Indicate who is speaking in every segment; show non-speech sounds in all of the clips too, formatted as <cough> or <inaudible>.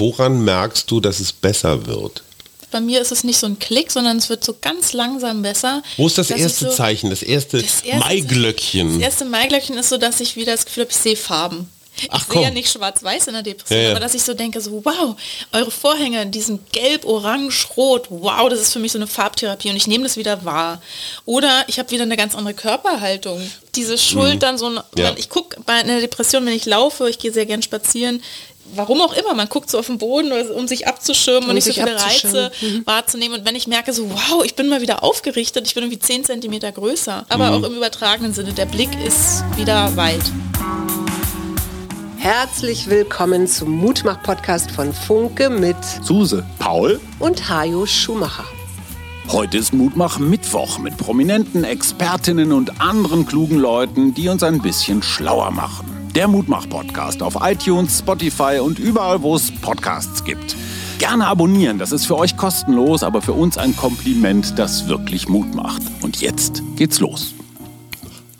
Speaker 1: woran merkst du, dass es besser wird?
Speaker 2: Bei mir ist es nicht so ein Klick, sondern es wird so ganz langsam besser.
Speaker 1: Wo ist das erste
Speaker 2: so,
Speaker 1: Zeichen, das erste,
Speaker 2: Das erste-
Speaker 1: Maiglöckchen?
Speaker 2: Das erste Maiglöckchen ist so, dass ich wieder das Gefühl habe, ich sehe Farben.
Speaker 1: Ach,
Speaker 2: ich sehe ja nicht schwarz-weiß in der Depression,
Speaker 1: Ja, ja.
Speaker 2: aber dass ich so denke, so wow, eure Vorhänge, in diesem gelb, orange, rot, wow, das ist für mich so eine Farbtherapie und ich nehme das wieder wahr. Oder ich habe wieder eine ganz andere Körperhaltung. Diese Schultern, so ein,
Speaker 1: Mhm. Ja.
Speaker 2: ich gucke bei einer Depression, wenn ich laufe, ich gehe sehr gern spazieren, warum auch immer, man guckt so auf den Boden, um sich abzuschirmen und
Speaker 3: Um
Speaker 2: nicht so
Speaker 3: sich
Speaker 2: viele. Reize wahrzunehmen. Und wenn ich merke, so wow, ich bin mal wieder aufgerichtet, ich bin irgendwie 10 Zentimeter größer, aber auch im übertragenen Sinne, der Blick ist wieder weit.
Speaker 3: Herzlich willkommen zum Mutmach-Podcast von Funke mit
Speaker 4: Suse, Paul.
Speaker 3: und Hajo Schumacher.
Speaker 4: Heute ist Mutmach Mittwoch mit prominenten Expertinnen und anderen klugen Leuten, die uns ein bisschen schlauer machen. Der Mutmach-Podcast auf iTunes, Spotify und überall, wo es Podcasts gibt. Gerne abonnieren, das ist für euch kostenlos, aber für uns ein Kompliment, das wirklich Mut macht. Und jetzt geht's los.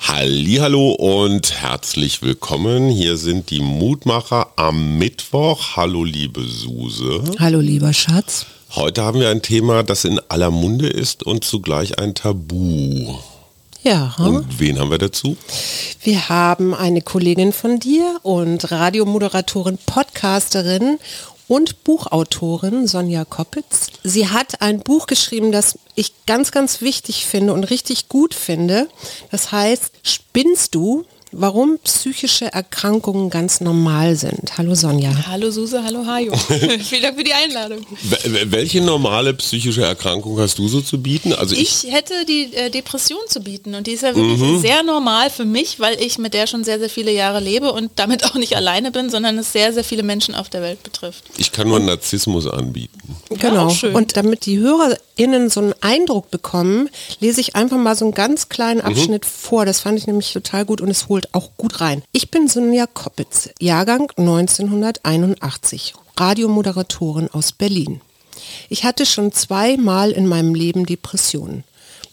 Speaker 1: Hallo und herzlich willkommen. Hier sind die Mutmacher am Mittwoch. Hallo liebe Suse.
Speaker 3: Hallo lieber Schatz.
Speaker 1: Heute haben wir ein Thema, das in aller Munde ist und zugleich ein Tabu.
Speaker 3: Ja,
Speaker 1: Und wen haben wir dazu?
Speaker 3: wir haben eine Kollegin von dir und Radiomoderatorin, Podcasterin und Buchautorin Sonja Koppitz. Sie hat ein Buch geschrieben, das ich ganz, ganz wichtig finde und richtig gut finde. Das heißt, Spinnst du? Warum psychische Erkrankungen ganz normal sind. Hallo Sonja.
Speaker 2: Hallo Suse, hallo Hajo. <laughs> Vielen Dank für die Einladung.
Speaker 1: Wel- Welche normale psychische Erkrankung hast du so zu bieten? Also ich,
Speaker 2: Ich hätte die äh, Depression zu bieten und die ist ja wirklich sehr normal für mich, weil ich mit der schon sehr, sehr viele Jahre lebe und damit auch nicht alleine bin, sondern es sehr, sehr viele Menschen auf der Welt betrifft.
Speaker 1: ich kann nur Narzissmus anbieten.
Speaker 3: Genau.
Speaker 2: schön.
Speaker 3: Und damit die HörerInnen so einen Eindruck bekommen, lese ich einfach mal so einen ganz kleinen Abschnitt vor. Das fand ich nämlich total gut und es holt auch gut rein. Ich bin Sonja Koppitz, Jahrgang 1981, Radiomoderatorin aus Berlin. Ich hatte schon zweimal in meinem Leben Depressionen.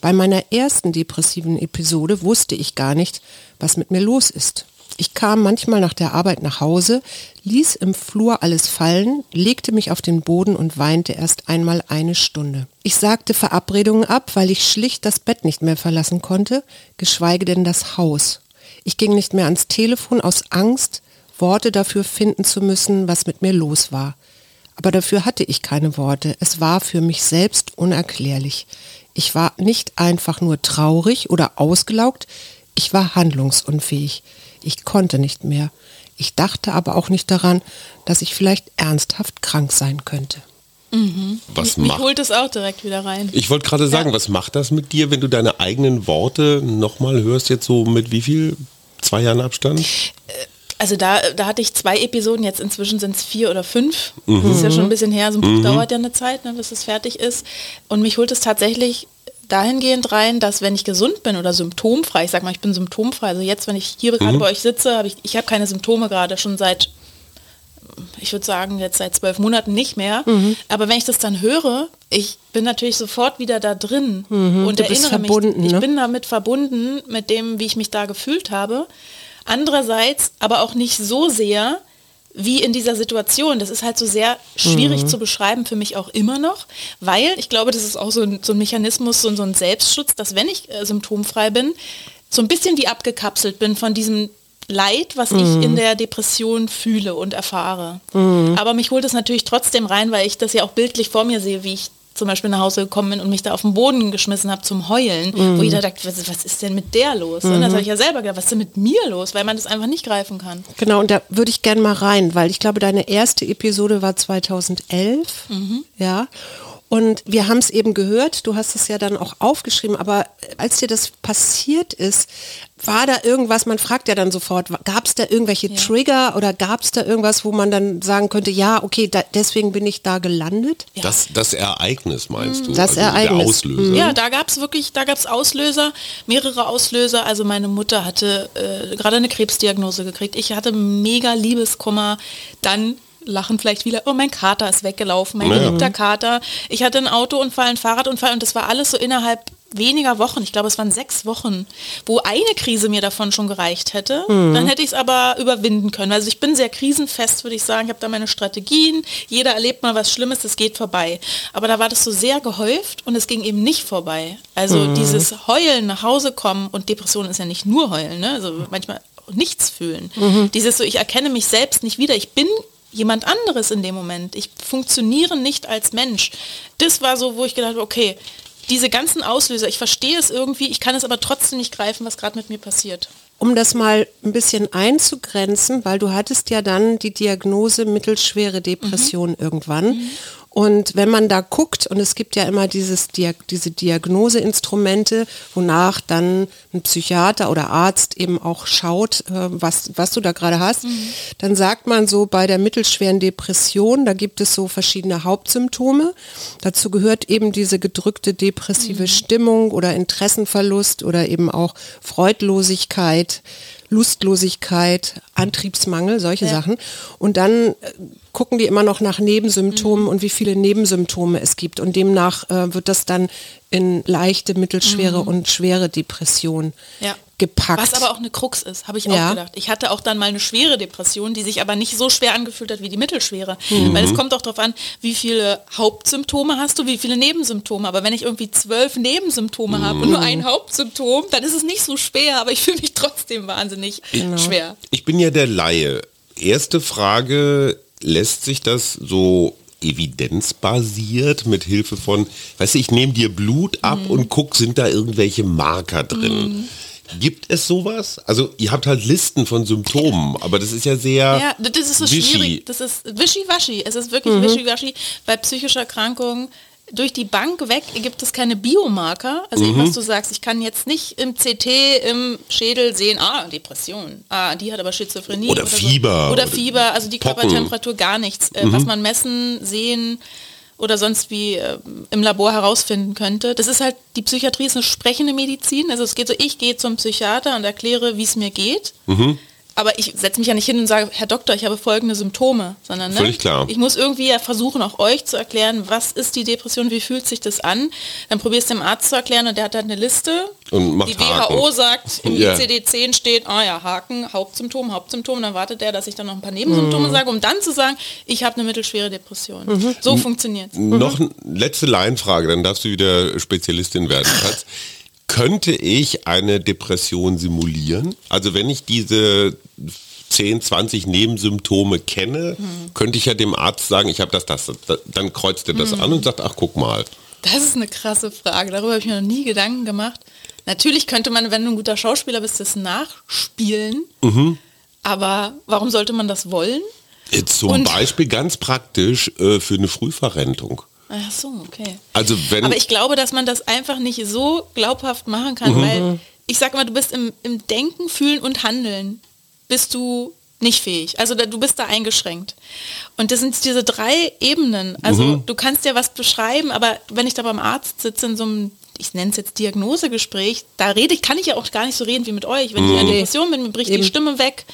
Speaker 3: Bei meiner ersten depressiven Episode wusste ich gar nicht, was mit mir los ist. Ich kam manchmal nach der Arbeit nach Hause, ließ im Flur alles fallen, legte mich auf den Boden und weinte erst einmal eine Stunde. Ich sagte Verabredungen ab, weil ich schlicht das Bett nicht mehr verlassen konnte, geschweige denn das Haus. Ich ging nicht mehr ans Telefon aus Angst, Worte dafür finden zu müssen, was mit mir los war. Aber dafür hatte ich keine Worte. Es war für mich selbst unerklärlich. Ich war nicht einfach nur traurig oder ausgelaugt, ich war handlungsunfähig. Ich konnte nicht mehr. Ich dachte aber auch nicht daran, dass ich vielleicht ernsthaft krank sein könnte.
Speaker 1: Was
Speaker 2: Mich
Speaker 1: macht
Speaker 2: holt es auch direkt wieder rein.
Speaker 1: Ich wollte gerade sagen, was macht das mit dir, wenn du deine eigenen Worte nochmal hörst, jetzt so mit wie viel? Zwei Jahren Abstand?
Speaker 2: Also da, da hatte ich zwei Episoden, jetzt inzwischen sind es vier oder fünf. Das ist ja schon ein bisschen her, so ein Buch dauert ja eine Zeit, ne, bis es fertig ist. Und mich holt es tatsächlich dahingehend rein, dass wenn ich gesund bin oder symptomfrei, ich sag mal, ich bin symptomfrei, also jetzt, wenn ich hier gerade bei euch sitze, habe ich, ich habe keine Symptome gerade schon seit, ich würde sagen, jetzt seit zwölf Monaten nicht mehr. Aber wenn ich das dann höre, ich bin natürlich sofort wieder da drin und
Speaker 3: Du bist
Speaker 2: erinnere
Speaker 3: verbunden,
Speaker 2: mich, ich
Speaker 3: ne?
Speaker 2: bin damit verbunden, mit dem, wie ich mich da gefühlt habe. Andererseits aber auch nicht so sehr wie in dieser Situation. Das ist halt so sehr schwierig
Speaker 3: Mhm.
Speaker 2: zu beschreiben für mich auch immer noch, weil ich glaube, das ist auch so ein, so ein Mechanismus, so, ein- so ein Selbstschutz, dass wenn ich äh, symptomfrei bin, so ein bisschen wie abgekapselt bin von diesem Leid, was ich
Speaker 3: Mhm.
Speaker 2: in der Depression fühle und erfahre. Aber mich holt es natürlich trotzdem rein, weil ich das ja auch bildlich vor mir sehe, wie ich zum Beispiel nach Hause gekommen bin und mich da auf den Boden geschmissen habe zum Heulen, wo jeder dachte, was, was ist denn mit der los? Und das habe ich ja selber gedacht, was ist denn mit mir los? Weil man das einfach nicht greifen kann.
Speaker 3: Genau, und da würde ich gerne mal rein, weil ich glaube, deine erste Episode war 2011. Ja. Und wir haben es eben gehört, du hast es ja dann auch aufgeschrieben, aber als dir das passiert ist, war da irgendwas, man fragt ja dann sofort, gab es da irgendwelche Trigger oder gab es da irgendwas, wo man dann sagen könnte, ja, okay, da, deswegen bin ich da gelandet?
Speaker 1: Das, das Ereignis meinst du?
Speaker 3: Das
Speaker 1: also
Speaker 3: Ereignis.
Speaker 1: Der Auslöser.
Speaker 2: Ja, da gab es wirklich, da gab es Auslöser, mehrere Auslöser. Also meine Mutter hatte äh, gerade eine Krebsdiagnose gekriegt. Ich hatte mega Liebeskummer. Dann lachen vielleicht viele, oh mein Kater ist weggelaufen, mein
Speaker 1: Ja.
Speaker 2: geliebter Kater. Ich hatte einen Autounfall, einen Fahrradunfall und das war alles so innerhalb weniger Wochen, ich glaube es waren sechs Wochen, wo eine Krise mir davon schon gereicht hätte. Dann hätte ich es aber überwinden können. Also ich bin sehr krisenfest, würde ich sagen. Ich habe da meine Strategien. Jeder erlebt mal was Schlimmes, es geht vorbei. Aber da war das so sehr gehäuft und es ging eben nicht vorbei. Also dieses Heulen nach Hause kommen und Depression ist ja nicht nur Heulen, ne? also manchmal nichts fühlen. Dieses so, ich erkenne mich selbst nicht wieder. Ich bin jemand anderes in dem Moment. Ich funktioniere nicht als Mensch. Das war so, wo ich gedacht habe, okay, diese ganzen Auslöser, ich verstehe es irgendwie, ich kann es aber trotzdem nicht greifen, was gerade mit mir passiert.
Speaker 3: Um das mal ein bisschen einzugrenzen, weil du hattest ja dann die Diagnose mittelschwere Depression irgendwann. Und wenn man da guckt, und es gibt ja immer dieses, diese Diagnoseinstrumente, wonach dann ein Psychiater oder Arzt eben auch schaut, äh, was, was du da gerade hast, dann sagt man so bei der mittelschweren Depression, da gibt es so verschiedene Hauptsymptome. Dazu gehört eben diese gedrückte depressive Stimmung oder Interessenverlust oder eben auch Freudlosigkeit, Lustlosigkeit, Antriebsmangel, solche
Speaker 2: Ja.
Speaker 3: Sachen. Und dann äh, gucken die immer noch nach Nebensymptomen
Speaker 2: Mhm.
Speaker 3: und wie viele Nebensymptome es gibt. Und demnach äh, wird das dann in leichte, mittelschwere und schwere Depression
Speaker 2: Mhm. Ja.
Speaker 3: gepackt.
Speaker 2: Was aber auch eine Krux ist, habe ich
Speaker 3: Ja.
Speaker 2: auch gedacht. Ich hatte auch dann mal eine schwere Depression, die sich aber nicht so schwer angefühlt hat wie die mittelschwere.
Speaker 3: Mhm.
Speaker 2: Weil es kommt auch darauf an, wie viele Hauptsymptome hast du, wie viele Nebensymptome. Aber wenn ich irgendwie zwölf Nebensymptome habe und nur ein Hauptsymptom, dann ist es nicht so schwer, aber ich fühle mich trotzdem wahnsinnig
Speaker 3: Genau.
Speaker 2: schwer.
Speaker 1: Ich bin ja der Laie. Erste Frage, lässt sich das so evidenzbasiert mit Hilfe von, weißt du, ich nehme dir Blut ab
Speaker 2: Mhm.
Speaker 1: und guck, sind da irgendwelche Marker drin? Gibt es sowas? Also ihr habt halt Listen von Symptomen, aber das ist ja sehr
Speaker 2: Ja, das ist so
Speaker 1: wischi.
Speaker 2: schwierig. Das ist wischiwaschi. Es ist wirklich wischiwaschi. Bei psychischer Erkrankung durch die Bank weg gibt es keine Biomarker. Also
Speaker 1: Mhm.
Speaker 2: was du sagst, ich kann jetzt nicht im CT im Schädel sehen, ah, Depression, ah, die hat aber Schizophrenie.
Speaker 1: Oder
Speaker 2: so.
Speaker 1: Fieber
Speaker 2: Oder
Speaker 1: oder
Speaker 2: Fieber, also die
Speaker 1: Pocken. Mhm.
Speaker 2: Körpertemperatur, gar nichts. Äh, Was man messen, sehen oder sonst wie äh, im Labor herausfinden könnte. Das ist halt, die Psychiatrie ist eine sprechende Medizin. Also es geht so, ich gehe zum Psychiater und erkläre, wie es mir geht.
Speaker 1: Mhm.
Speaker 2: Aber ich setze mich ja nicht hin und sage, Herr Doktor, ich habe folgende Symptome, sondern ne,
Speaker 1: Völlig klar.
Speaker 2: ich muss irgendwie ja versuchen, auch euch zu erklären, was ist die Depression, wie fühlt sich das an. Dann probier es dem Arzt zu erklären und der hat dann eine Liste.
Speaker 1: Und macht
Speaker 2: die WHO
Speaker 1: Haken.
Speaker 2: sagt, im
Speaker 1: Ja.
Speaker 2: ICD-10 steht, ah ja, Haken, Hauptsymptom, Hauptsymptom. Dann wartet der, dass ich dann noch ein paar Nebensymptome sage, um dann zu sagen, ich habe eine mittelschwere Depression. So funktioniert
Speaker 1: Noch eine letzte Laienfrage, dann darfst du wieder Spezialistin werden. Könnte ich eine Depression simulieren? Also wenn ich diese 10, 20 Nebensymptome kenne, könnte ich ja dem Arzt sagen, ich habe das, das, das, dann kreuzt er das an und sagt, ach guck mal.
Speaker 2: Das ist eine krasse Frage. Darüber habe ich mir noch nie Gedanken gemacht. Natürlich könnte man, wenn du ein guter Schauspieler bist, das nachspielen. Aber warum sollte man das wollen?
Speaker 1: Zum
Speaker 2: Und-
Speaker 1: Beispiel ganz praktisch äh, für eine Frühverrentung.
Speaker 2: Ach so, okay.
Speaker 1: Also wenn
Speaker 2: Aber ich glaube, dass man das einfach nicht so glaubhaft machen kann, weil ich sage immer, du bist im, im Denken, Fühlen und Handeln bist du nicht fähig. Also da, du bist da eingeschränkt. Und das sind diese drei Ebenen. Also du kannst ja was beschreiben, aber wenn ich da beim Arzt sitze in so einem, ich nenne es jetzt Diagnosegespräch, da rede ich, kann ich ja auch gar nicht so reden wie mit euch. Wenn ich in einer Depression bin, mir bricht die Stimme weg,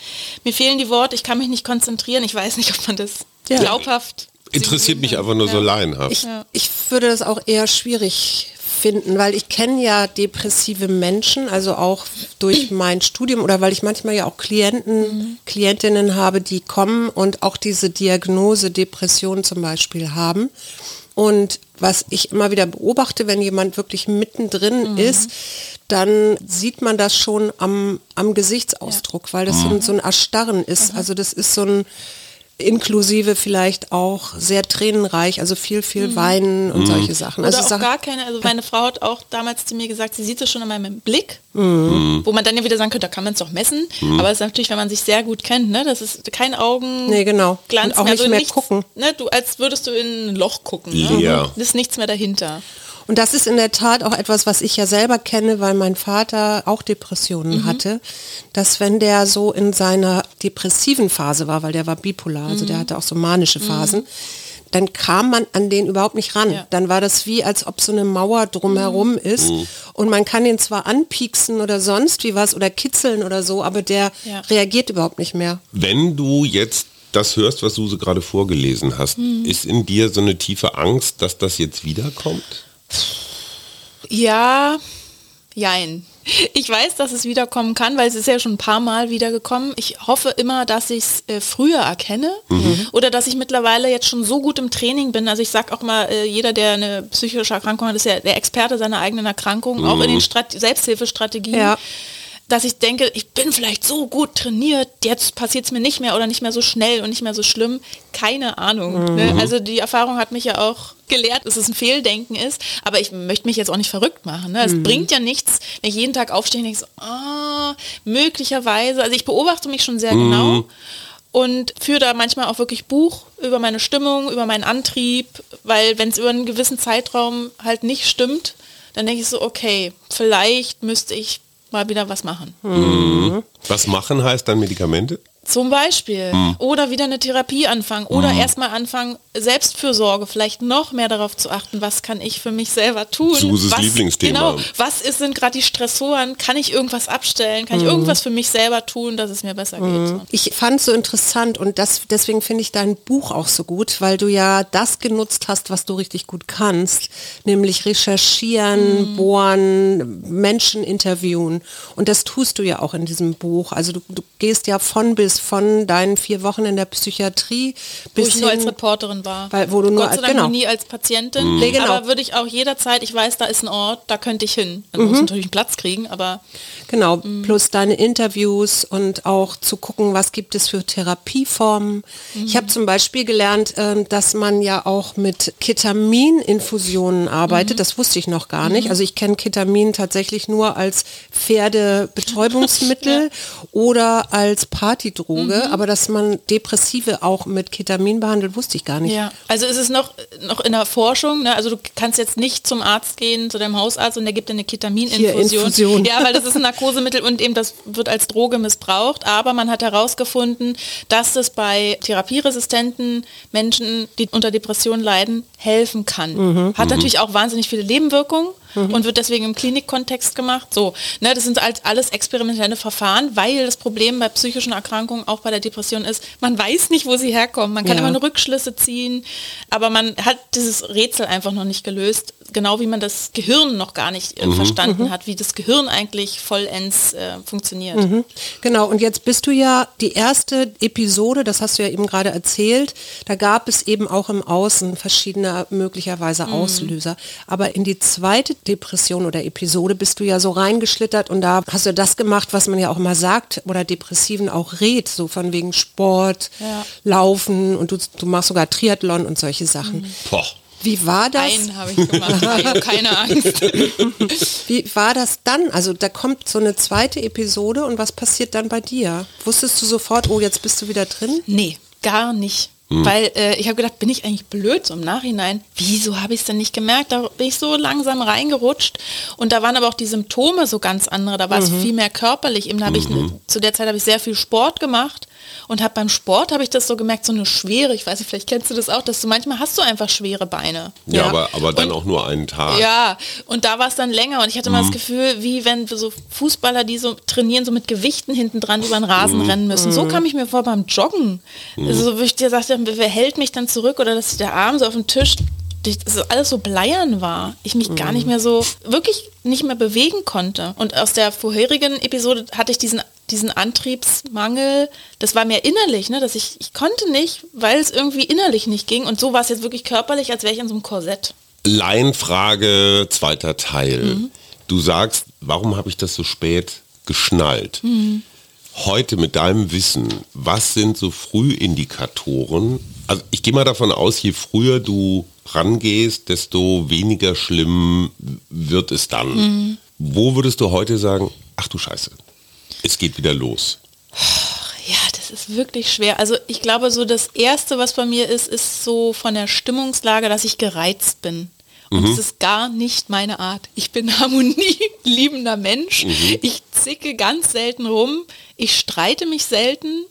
Speaker 2: mir fehlen die Worte, ich kann mich nicht konzentrieren. Ich weiß nicht, ob man das
Speaker 3: Ja.
Speaker 2: glaubhaft
Speaker 1: interessiert mich einfach nur so laienhaft.
Speaker 3: Ich, ich würde das auch eher schwierig finden, weil ich kenne ja depressive Menschen, also auch durch <clears throat> mein Studium oder weil ich manchmal ja auch Klienten, Klientinnen habe, die kommen und auch diese Diagnose Depression zum Beispiel haben. Und was ich immer wieder beobachte, wenn jemand wirklich mittendrin ist, dann sieht man das schon am, am Gesichtsausdruck, weil das so, ein, so ein Erstarren ist. Also das ist so ein inklusive vielleicht auch sehr tränenreich, also viel, viel Weinen und solche Sachen.
Speaker 2: Oder
Speaker 3: Also
Speaker 2: auch gar keine, also meine Frau hat auch damals zu mir gesagt, sie sieht es schon an meinem Blick,
Speaker 3: Mhm.
Speaker 2: wo man dann ja wieder sagen könnte, da kann man es doch messen, aber es ist natürlich, wenn man sich sehr gut kennt, ne, das ist kein Augen
Speaker 3: Nee, genau.
Speaker 2: Glanz
Speaker 3: Und auch
Speaker 2: mehr,
Speaker 3: nicht
Speaker 2: also
Speaker 3: mehr
Speaker 2: nichts,
Speaker 3: gucken.
Speaker 2: Ne, du, als würdest du in ein Loch gucken. Ne? Da ist nichts mehr dahinter.
Speaker 3: Und das ist in der Tat auch etwas, was ich ja selber kenne, weil mein Vater auch Depressionen
Speaker 2: Mhm.
Speaker 3: hatte, dass wenn der so in seiner depressiven Phase war, weil der war bipolar, also
Speaker 2: Mhm.
Speaker 3: der hatte auch so manische Phasen, dann kam man an den überhaupt nicht ran.
Speaker 2: Ja. Mhm.
Speaker 3: Dann war das wie, als ob so eine Mauer drumherum ist. Und man kann ihn zwar anpieksen oder sonst wie was oder kitzeln oder so, aber der
Speaker 2: Ja.
Speaker 3: reagiert überhaupt nicht mehr.
Speaker 1: Wenn du jetzt das hörst, was Suse gerade vorgelesen hast,
Speaker 2: Mhm.
Speaker 1: ist in dir so eine tiefe Angst, dass das jetzt wiederkommt?
Speaker 2: Ja, jein. Ich weiß, dass es wiederkommen kann, weil es ist ja schon ein paar Mal wiedergekommen. Ich hoffe immer, dass ich es äh, früher erkenne mhm. oder dass ich mittlerweile jetzt schon so gut im Training bin. Also ich sage auch mal, äh, jeder, der eine psychische Erkrankung hat, ist ja der Experte seiner eigenen Erkrankung, mhm. auch in den Strat Selbsthilfestrategien. Ja dass ich denke, ich bin vielleicht so gut trainiert, jetzt passiert es mir nicht mehr oder nicht mehr so schnell und nicht mehr so schlimm. Keine Ahnung. Mhm. Ne? Also die Erfahrung hat mich ja auch gelehrt, dass es ein Fehldenken ist, aber ich möchte mich jetzt auch nicht verrückt machen. Ne? Es mhm. bringt ja nichts, wenn ich jeden Tag aufstehe und denke so, ah, möglicherweise, also ich beobachte mich schon sehr mhm. genau und führe da manchmal auch wirklich Buch über meine Stimmung, über meinen Antrieb, weil wenn es über einen gewissen Zeitraum halt nicht stimmt, dann denke ich so, okay, vielleicht müsste ich mal wieder was machen.
Speaker 1: Mhm. Was machen heißt dann Medikamente?
Speaker 2: Zum Beispiel. Hm. Oder wieder eine Therapie anfangen. Oder hm. erstmal anfangen, Selbstfürsorge, vielleicht noch mehr darauf zu achten, was kann ich für mich selber tun.
Speaker 1: Suses
Speaker 2: was,
Speaker 1: Lieblingsthema.
Speaker 2: Genau, was ist, sind gerade die Stressoren? Kann ich irgendwas abstellen? Kann hm. ich irgendwas für mich selber tun, dass es mir besser geht?
Speaker 3: Hm. Ich fand es so interessant und das, deswegen finde ich dein Buch auch so gut, weil du ja das genutzt hast, was du richtig gut kannst, nämlich recherchieren, hm. bohren, Menschen interviewen. Und das tust du ja auch in diesem Buch. Also du, du gehst ja von bis bist von deinen vier Wochen in der Psychiatrie
Speaker 2: bis wo ich nur als Reporterin war.
Speaker 3: Weil, wo du
Speaker 2: Gott
Speaker 3: nur
Speaker 2: sei Dank genau. nie als Patientin. Mhm. genau. Aber würde ich auch jederzeit, ich weiß, da ist ein Ort, da könnte ich hin. Man mhm. muss natürlich einen Platz kriegen, aber
Speaker 3: Genau, mhm. plus deine Interviews und auch zu gucken, was gibt es für Therapieformen. Mhm. Ich habe zum Beispiel gelernt, äh, dass man ja auch mit Ketamininfusionen arbeitet. Mhm. Das wusste ich noch gar nicht. Mhm. Also ich kenne Ketamin tatsächlich nur als Pferdebetäubungsmittel <laughs> ja. oder als Partydroge, mhm. aber dass man Depressive auch mit Ketamin behandelt, wusste ich gar nicht.
Speaker 2: Ja, also ist es noch, noch in der Forschung, ne? also du kannst jetzt nicht zum Arzt gehen, zu deinem Hausarzt und der gibt dir eine Ketamininfusion. Ja, weil das ist ein <laughs> Narkosemittel und eben das wird als Droge missbraucht. Aber man hat herausgefunden, dass es bei therapieresistenten Menschen, die unter Depressionen leiden, helfen kann. Mhm. Hat mhm. natürlich auch wahnsinnig viele Nebenwirkungen mhm. und wird deswegen im Klinikkontext gemacht. So, ne, das sind halt alles experimentelle Verfahren, weil das Problem bei psychischen Erkrankungen, auch bei der Depression ist, man weiß nicht, wo sie herkommen. Man kann ja. immer nur Rückschlüsse ziehen, aber man hat dieses Rätsel einfach noch nicht gelöst, genau wie man das Gehirn noch gar nicht äh, mhm. verstanden mhm. hat, wie das Gehirn eigentlich vollends äh, funktioniert. Mhm.
Speaker 3: Genau, und jetzt bist du ja die erste Episode, das hast du ja eben gerade erzählt, da gab es eben auch im Außen verschiedene möglicherweise mhm. Auslöser. Aber in die zweite Depression oder Episode bist du ja so reingeschlittert und da hast du das gemacht, was man ja auch mal sagt oder Depressiven auch rät, so von wegen Sport, ja. Laufen und du, du machst sogar Triathlon und solche Sachen. Mhm. Boah. Wie war das?
Speaker 2: Einen habe ich gemacht. ich <laughs> habe keine Angst. <laughs>
Speaker 3: Wie war das dann? Also da kommt so eine zweite Episode und was passiert dann bei dir? Wusstest du sofort, oh, jetzt bist du wieder drin?
Speaker 2: Nee, gar nicht. Hm. Weil äh, ich habe gedacht, bin ich eigentlich blöd so im Nachhinein? Wieso habe ich es denn nicht gemerkt? Da bin ich so langsam reingerutscht und da waren aber auch die Symptome so ganz andere. Da war es mhm. viel mehr körperlich. Eben habe ich mhm. zu der Zeit habe ich sehr viel Sport gemacht und habe beim Sport habe ich das so gemerkt, so eine schwere, ich weiß nicht, vielleicht kennst du das auch, dass du manchmal hast du einfach schwere Beine.
Speaker 1: Ja, ja. aber, aber dann und, auch nur einen Tag.
Speaker 2: Ja, und da war es dann länger und ich hatte mhm. mal das. Gefühl, wie wenn so Fußballer, die so trainieren, so mit Gewichten hinten dran über den Rasen mhm. rennen müssen. So mhm. kam ich mir vor beim Joggen. Mhm. Also wo ich dir sagte, wer hält mich dann zurück oder dass der Arm so auf dem Tisch das alles so bleiern war, ich mich gar nicht mehr so wirklich nicht mehr bewegen konnte. Und aus der vorherigen Episode hatte ich diesen diesen Antriebsmangel, das war mehr innerlich, ne, dass ich, ich konnte nicht, weil es irgendwie innerlich nicht ging. Und so war es jetzt wirklich körperlich, als wäre ich in so einem Korsett.
Speaker 1: Laienfrage, zweiter Teil. Mhm. Du sagst, warum habe ich das so spät geschnallt? Mhm. Heute mit deinem Wissen, was sind so Frühindikatoren? Also ich gehe mal davon aus, je früher du rangehst, desto weniger schlimm wird es dann. Mhm. Wo würdest du heute sagen, ach du Scheiße, es geht wieder los?
Speaker 2: Ja, das ist wirklich schwer. Also ich glaube, so das Erste, was bei mir ist, ist so von der Stimmungslage, dass ich gereizt bin. Und es mhm. ist gar nicht meine Art. Ich bin harmonieliebender Mensch. Mhm. Ich zicke ganz selten rum. Ich streite mich selten.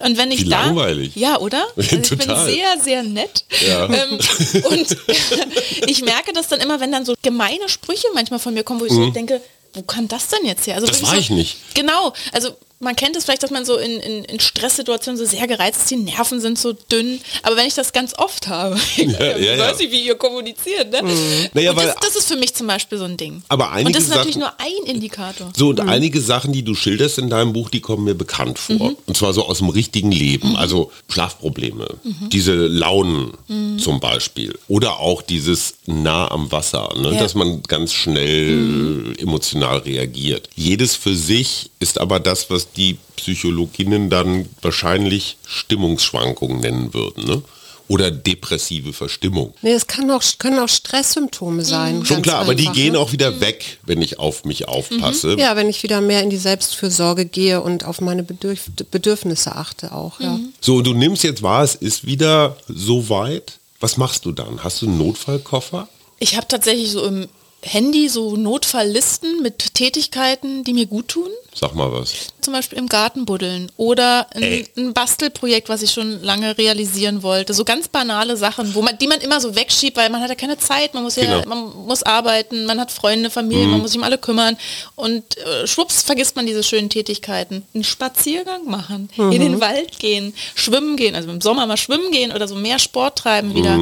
Speaker 2: Und wenn ich
Speaker 1: Wie
Speaker 2: da,
Speaker 1: langweilig.
Speaker 2: Ja, oder? <laughs> Also ich bin sehr, sehr nett. Ja. Ähm, und <laughs> ich merke das dann immer, wenn dann so gemeine Sprüche manchmal von mir kommen, wo ich mhm. so denke, wo kam das denn jetzt her? Also
Speaker 1: das war ich nicht.
Speaker 2: Genau, also man kennt es vielleicht, dass man so in, in, in Stresssituationen so sehr gereizt ist, die Nerven sind so dünn. Aber wenn ich das ganz oft habe, <laughs> ich
Speaker 1: ja, ja,
Speaker 2: weiß nicht, wie ihr kommuniziert. Ne?
Speaker 1: Mhm. Naja,
Speaker 2: das,
Speaker 1: weil-
Speaker 2: das ist für mich zum Beispiel so ein Ding.
Speaker 1: Aber einige
Speaker 2: Und das ist natürlich
Speaker 1: Sachen-
Speaker 2: nur ein Indikator.
Speaker 1: So, und einige Sachen, die du schilderst in deinem Buch, die kommen mir bekannt vor. Und zwar so aus dem richtigen Leben. Also Schlafprobleme, diese Launen zum Beispiel. Oder auch dieses nah am Wasser, ne?
Speaker 2: Ja.
Speaker 1: dass man ganz schnell emotional reagiert. Jedes für sich ist aber das, was die Psychologinnen dann wahrscheinlich Stimmungsschwankungen nennen würden. Ne? Oder depressive Verstimmung.
Speaker 3: Nee, es kann auch, können auch Stresssymptome sein.
Speaker 1: Schon
Speaker 3: ganz
Speaker 1: klar, aber die
Speaker 3: einfach,
Speaker 1: gehen
Speaker 3: ne?
Speaker 1: auch wieder weg, wenn ich auf mich aufpasse.
Speaker 3: Ja, wenn ich wieder mehr in die Selbstfürsorge gehe und auf meine Bedürf Bedürfnisse achte auch. Ja.
Speaker 1: So, du nimmst jetzt wahr, es ist wieder so weit. Was machst du dann? Hast du einen Notfallkoffer?
Speaker 2: Ich habe tatsächlich so im Handy so Notfalllisten mit Tätigkeiten, die mir gut tun.
Speaker 1: Sag mal was.
Speaker 2: Zum Beispiel im Garten buddeln oder ein, ein Bastelprojekt, was ich schon lange realisieren wollte. So ganz banale Sachen, wo man, die man immer so wegschiebt, weil man hat ja keine Zeit, man muss ja,
Speaker 1: Genau.
Speaker 2: man muss arbeiten, man hat Freunde, Familie, man muss sich um alle kümmern und äh, schwupps vergisst man diese schönen Tätigkeiten. Einen Spaziergang machen, in den Wald gehen, schwimmen gehen, also im Sommer mal schwimmen gehen oder so mehr Sport treiben wieder.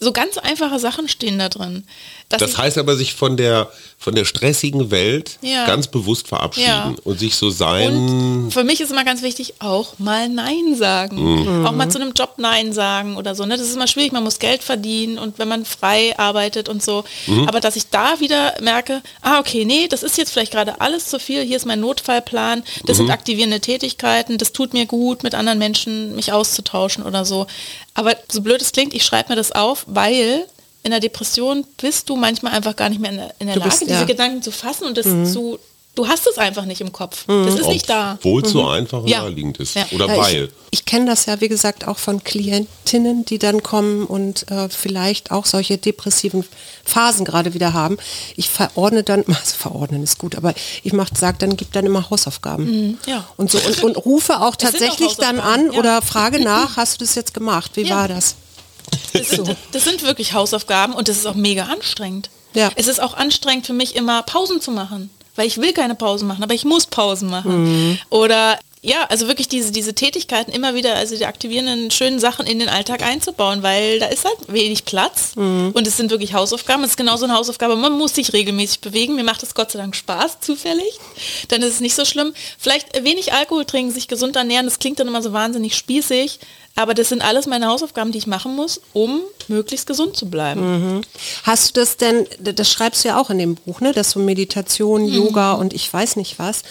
Speaker 2: So ganz einfache Sachen stehen da drin.
Speaker 1: Das
Speaker 2: ich-
Speaker 1: heißt aber, sich von der, von der stressigen Welt
Speaker 2: Ja.
Speaker 1: ganz bewusst verabschieden
Speaker 2: Ja.
Speaker 1: und sich so sein.
Speaker 2: Und für mich ist immer ganz wichtig, auch mal Nein sagen. Auch mal zu einem Job Nein sagen oder so. Ne? Das ist immer schwierig, man muss Geld verdienen und wenn man frei arbeitet und so. Aber dass ich da wieder merke, ah okay, nee, das ist jetzt vielleicht gerade alles zu viel, hier ist mein Notfallplan, das sind aktivierende Tätigkeiten, das tut mir gut, mit anderen Menschen mich auszutauschen oder so. Aber so blöd es klingt, ich schreibe mir das auf, weil in der Depression bist du manchmal einfach gar nicht mehr in der, in der Lage,
Speaker 3: bist-
Speaker 2: diese
Speaker 3: ja.
Speaker 2: Gedanken zu fassen und das zu, du hast es einfach nicht im Kopf. Das ist nicht da.
Speaker 1: Obwohl es so einfach und
Speaker 2: Ja.
Speaker 1: naheliegend ist.
Speaker 2: Ja.
Speaker 1: Oder
Speaker 3: Ja,
Speaker 1: weil.
Speaker 3: Ich, ich kenne das ja, wie gesagt, auch von Klientinnen, die dann kommen und äh, vielleicht auch solche depressiven Phasen gerade wieder haben. Ich verordne dann, <laughs> also verordnen ist gut, aber ich mach, sag dann, gib dann immer Hausaufgaben.
Speaker 2: ja.
Speaker 3: Und so und, und rufe auch
Speaker 2: sind auch
Speaker 3: tatsächlich dann an
Speaker 2: ja.
Speaker 3: oder frage nach, hast du das jetzt gemacht? Wie
Speaker 2: Ja.
Speaker 3: war das?
Speaker 2: Das sind, das sind wirklich Hausaufgaben und das ist auch mega anstrengend.
Speaker 3: Ja.
Speaker 2: Es ist auch anstrengend für mich immer Pausen zu machen, weil ich will keine Pausen machen, aber ich muss Pausen machen. Oder ja, also wirklich diese, diese Tätigkeiten immer wieder, also die aktivierenden schönen Sachen in den Alltag einzubauen, weil da ist halt wenig Platz und es sind wirklich Hausaufgaben. Es ist genauso eine Hausaufgabe, man muss sich regelmäßig bewegen. Mir macht es Gott sei Dank Spaß, zufällig. Dann ist es nicht so schlimm. Vielleicht wenig Alkohol trinken, sich gesund ernähren, das klingt dann immer so wahnsinnig spießig. Aber das sind alles meine Hausaufgaben, die ich machen muss, um möglichst gesund zu bleiben.
Speaker 3: Hast du das denn, das schreibst du ja auch in dem Buch, ne, dass so Meditation, Yoga und ich weiß nicht was.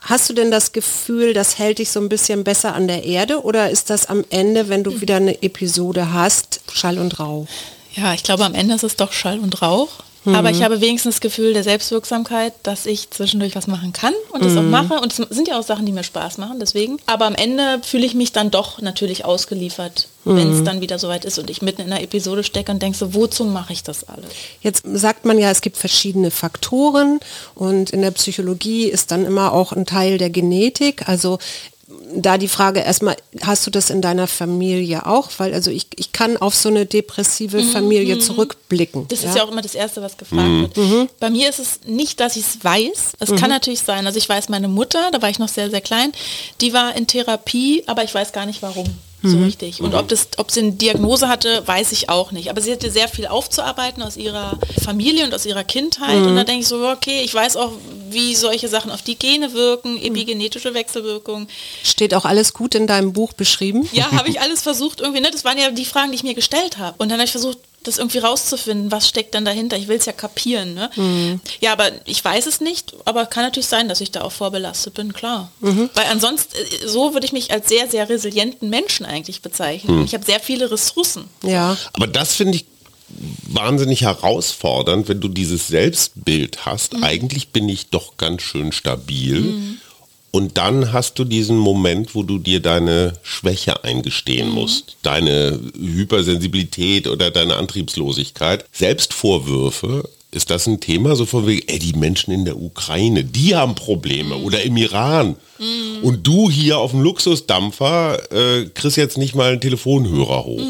Speaker 3: Hast du denn das Gefühl, das hält dich so ein bisschen besser an der Erde oder ist das am Ende, wenn du wieder eine Episode hast, Schall und Rauch?
Speaker 2: Ja, ich glaube, am Ende ist es doch Schall und Rauch. Aber ich habe wenigstens das Gefühl der Selbstwirksamkeit, dass ich zwischendurch was machen kann und das auch mache. Und es sind ja auch Sachen, die mir Spaß machen, deswegen. Aber am Ende fühle ich mich dann doch natürlich ausgeliefert, wenn es dann wieder soweit ist und ich mitten in einer Episode stecke und denke so, wozu mache ich das alles?
Speaker 3: Jetzt sagt man ja, es gibt verschiedene Faktoren und in der Psychologie ist dann immer auch ein Teil der Genetik. Also da die Frage erstmal, hast du das in deiner Familie auch? Weil also ich, ich kann auf so eine depressive Familie zurückblicken.
Speaker 2: Mhm, Das ist ja auch immer das Erste, was gefragt wird. Bei mir ist es nicht, dass ich es weiß. Es kann natürlich sein. Also ich weiß, meine Mutter, da war ich noch sehr, sehr klein, die war in Therapie, aber ich weiß gar nicht warum. So richtig. Und ob, das, ob sie eine Diagnose hatte, weiß ich auch nicht. Aber sie hatte sehr viel aufzuarbeiten aus ihrer Familie und aus ihrer Kindheit. Und da denke ich so, okay, ich weiß auch, wie solche Sachen auf die Gene wirken, epigenetische Wechselwirkungen.
Speaker 3: Steht auch alles gut in deinem Buch beschrieben?
Speaker 2: Ja, habe ich alles versucht irgendwie, ne? Das waren ja die Fragen, die ich mir gestellt habe. Und dann habe ich versucht, das irgendwie rauszufinden, was steckt dann dahinter. Ich will es ja kapieren. Ne? Ja, aber ich weiß es nicht, aber kann natürlich sein, dass ich da auch vorbelastet bin, klar. Weil ansonsten, äh, so würde ich mich als sehr, sehr resilienten Menschen eigentlich bezeichnen. Ich habe sehr viele Ressourcen.
Speaker 3: Ja.
Speaker 1: Aber das finde ich wahnsinnig herausfordernd, wenn du dieses Selbstbild hast.
Speaker 2: Mhm.
Speaker 1: Eigentlich bin ich doch ganz schön stabil. Und dann hast du diesen Moment, wo du dir deine Schwäche
Speaker 2: Mhm.
Speaker 1: eingestehen musst. Deine Hypersensibilität oder deine Antriebslosigkeit. Selbstvorwürfe. Ist das ein Thema? So von wegen, ey, die Menschen in der Ukraine, die haben Probleme.
Speaker 2: Mhm.
Speaker 1: Oder im Iran. Und du hier auf dem Luxusdampfer äh, kriegst jetzt nicht mal einen Telefonhörer hoch.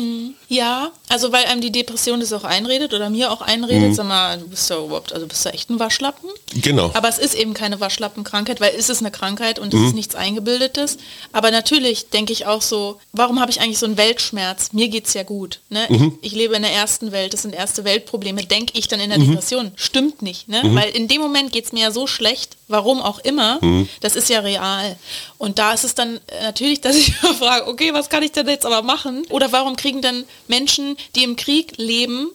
Speaker 2: Ja, Also weil einem die Depression das auch einredet oder mir auch einredet, sag mal, du bist ja überhaupt, also bist du echt ein Waschlappen.
Speaker 1: Genau.
Speaker 2: Aber es ist eben keine Waschlappenkrankheit, weil es ist eine Krankheit und es ist nichts Eingebildetes. Aber natürlich denke ich auch so, warum habe ich eigentlich so einen Weltschmerz? Mir geht's ja gut. Ne? Ich, ich lebe in der ersten Welt, das sind erste Weltprobleme. Denke ich dann in der Depression? Stimmt nicht. Ne? Weil in dem Moment geht's mir ja so schlecht, warum auch immer, das ist ja real. Und da ist es dann natürlich, dass ich <laughs> frage, okay, was kann ich denn jetzt aber machen? Oder warum kriegen dann Menschen, die im Krieg leben,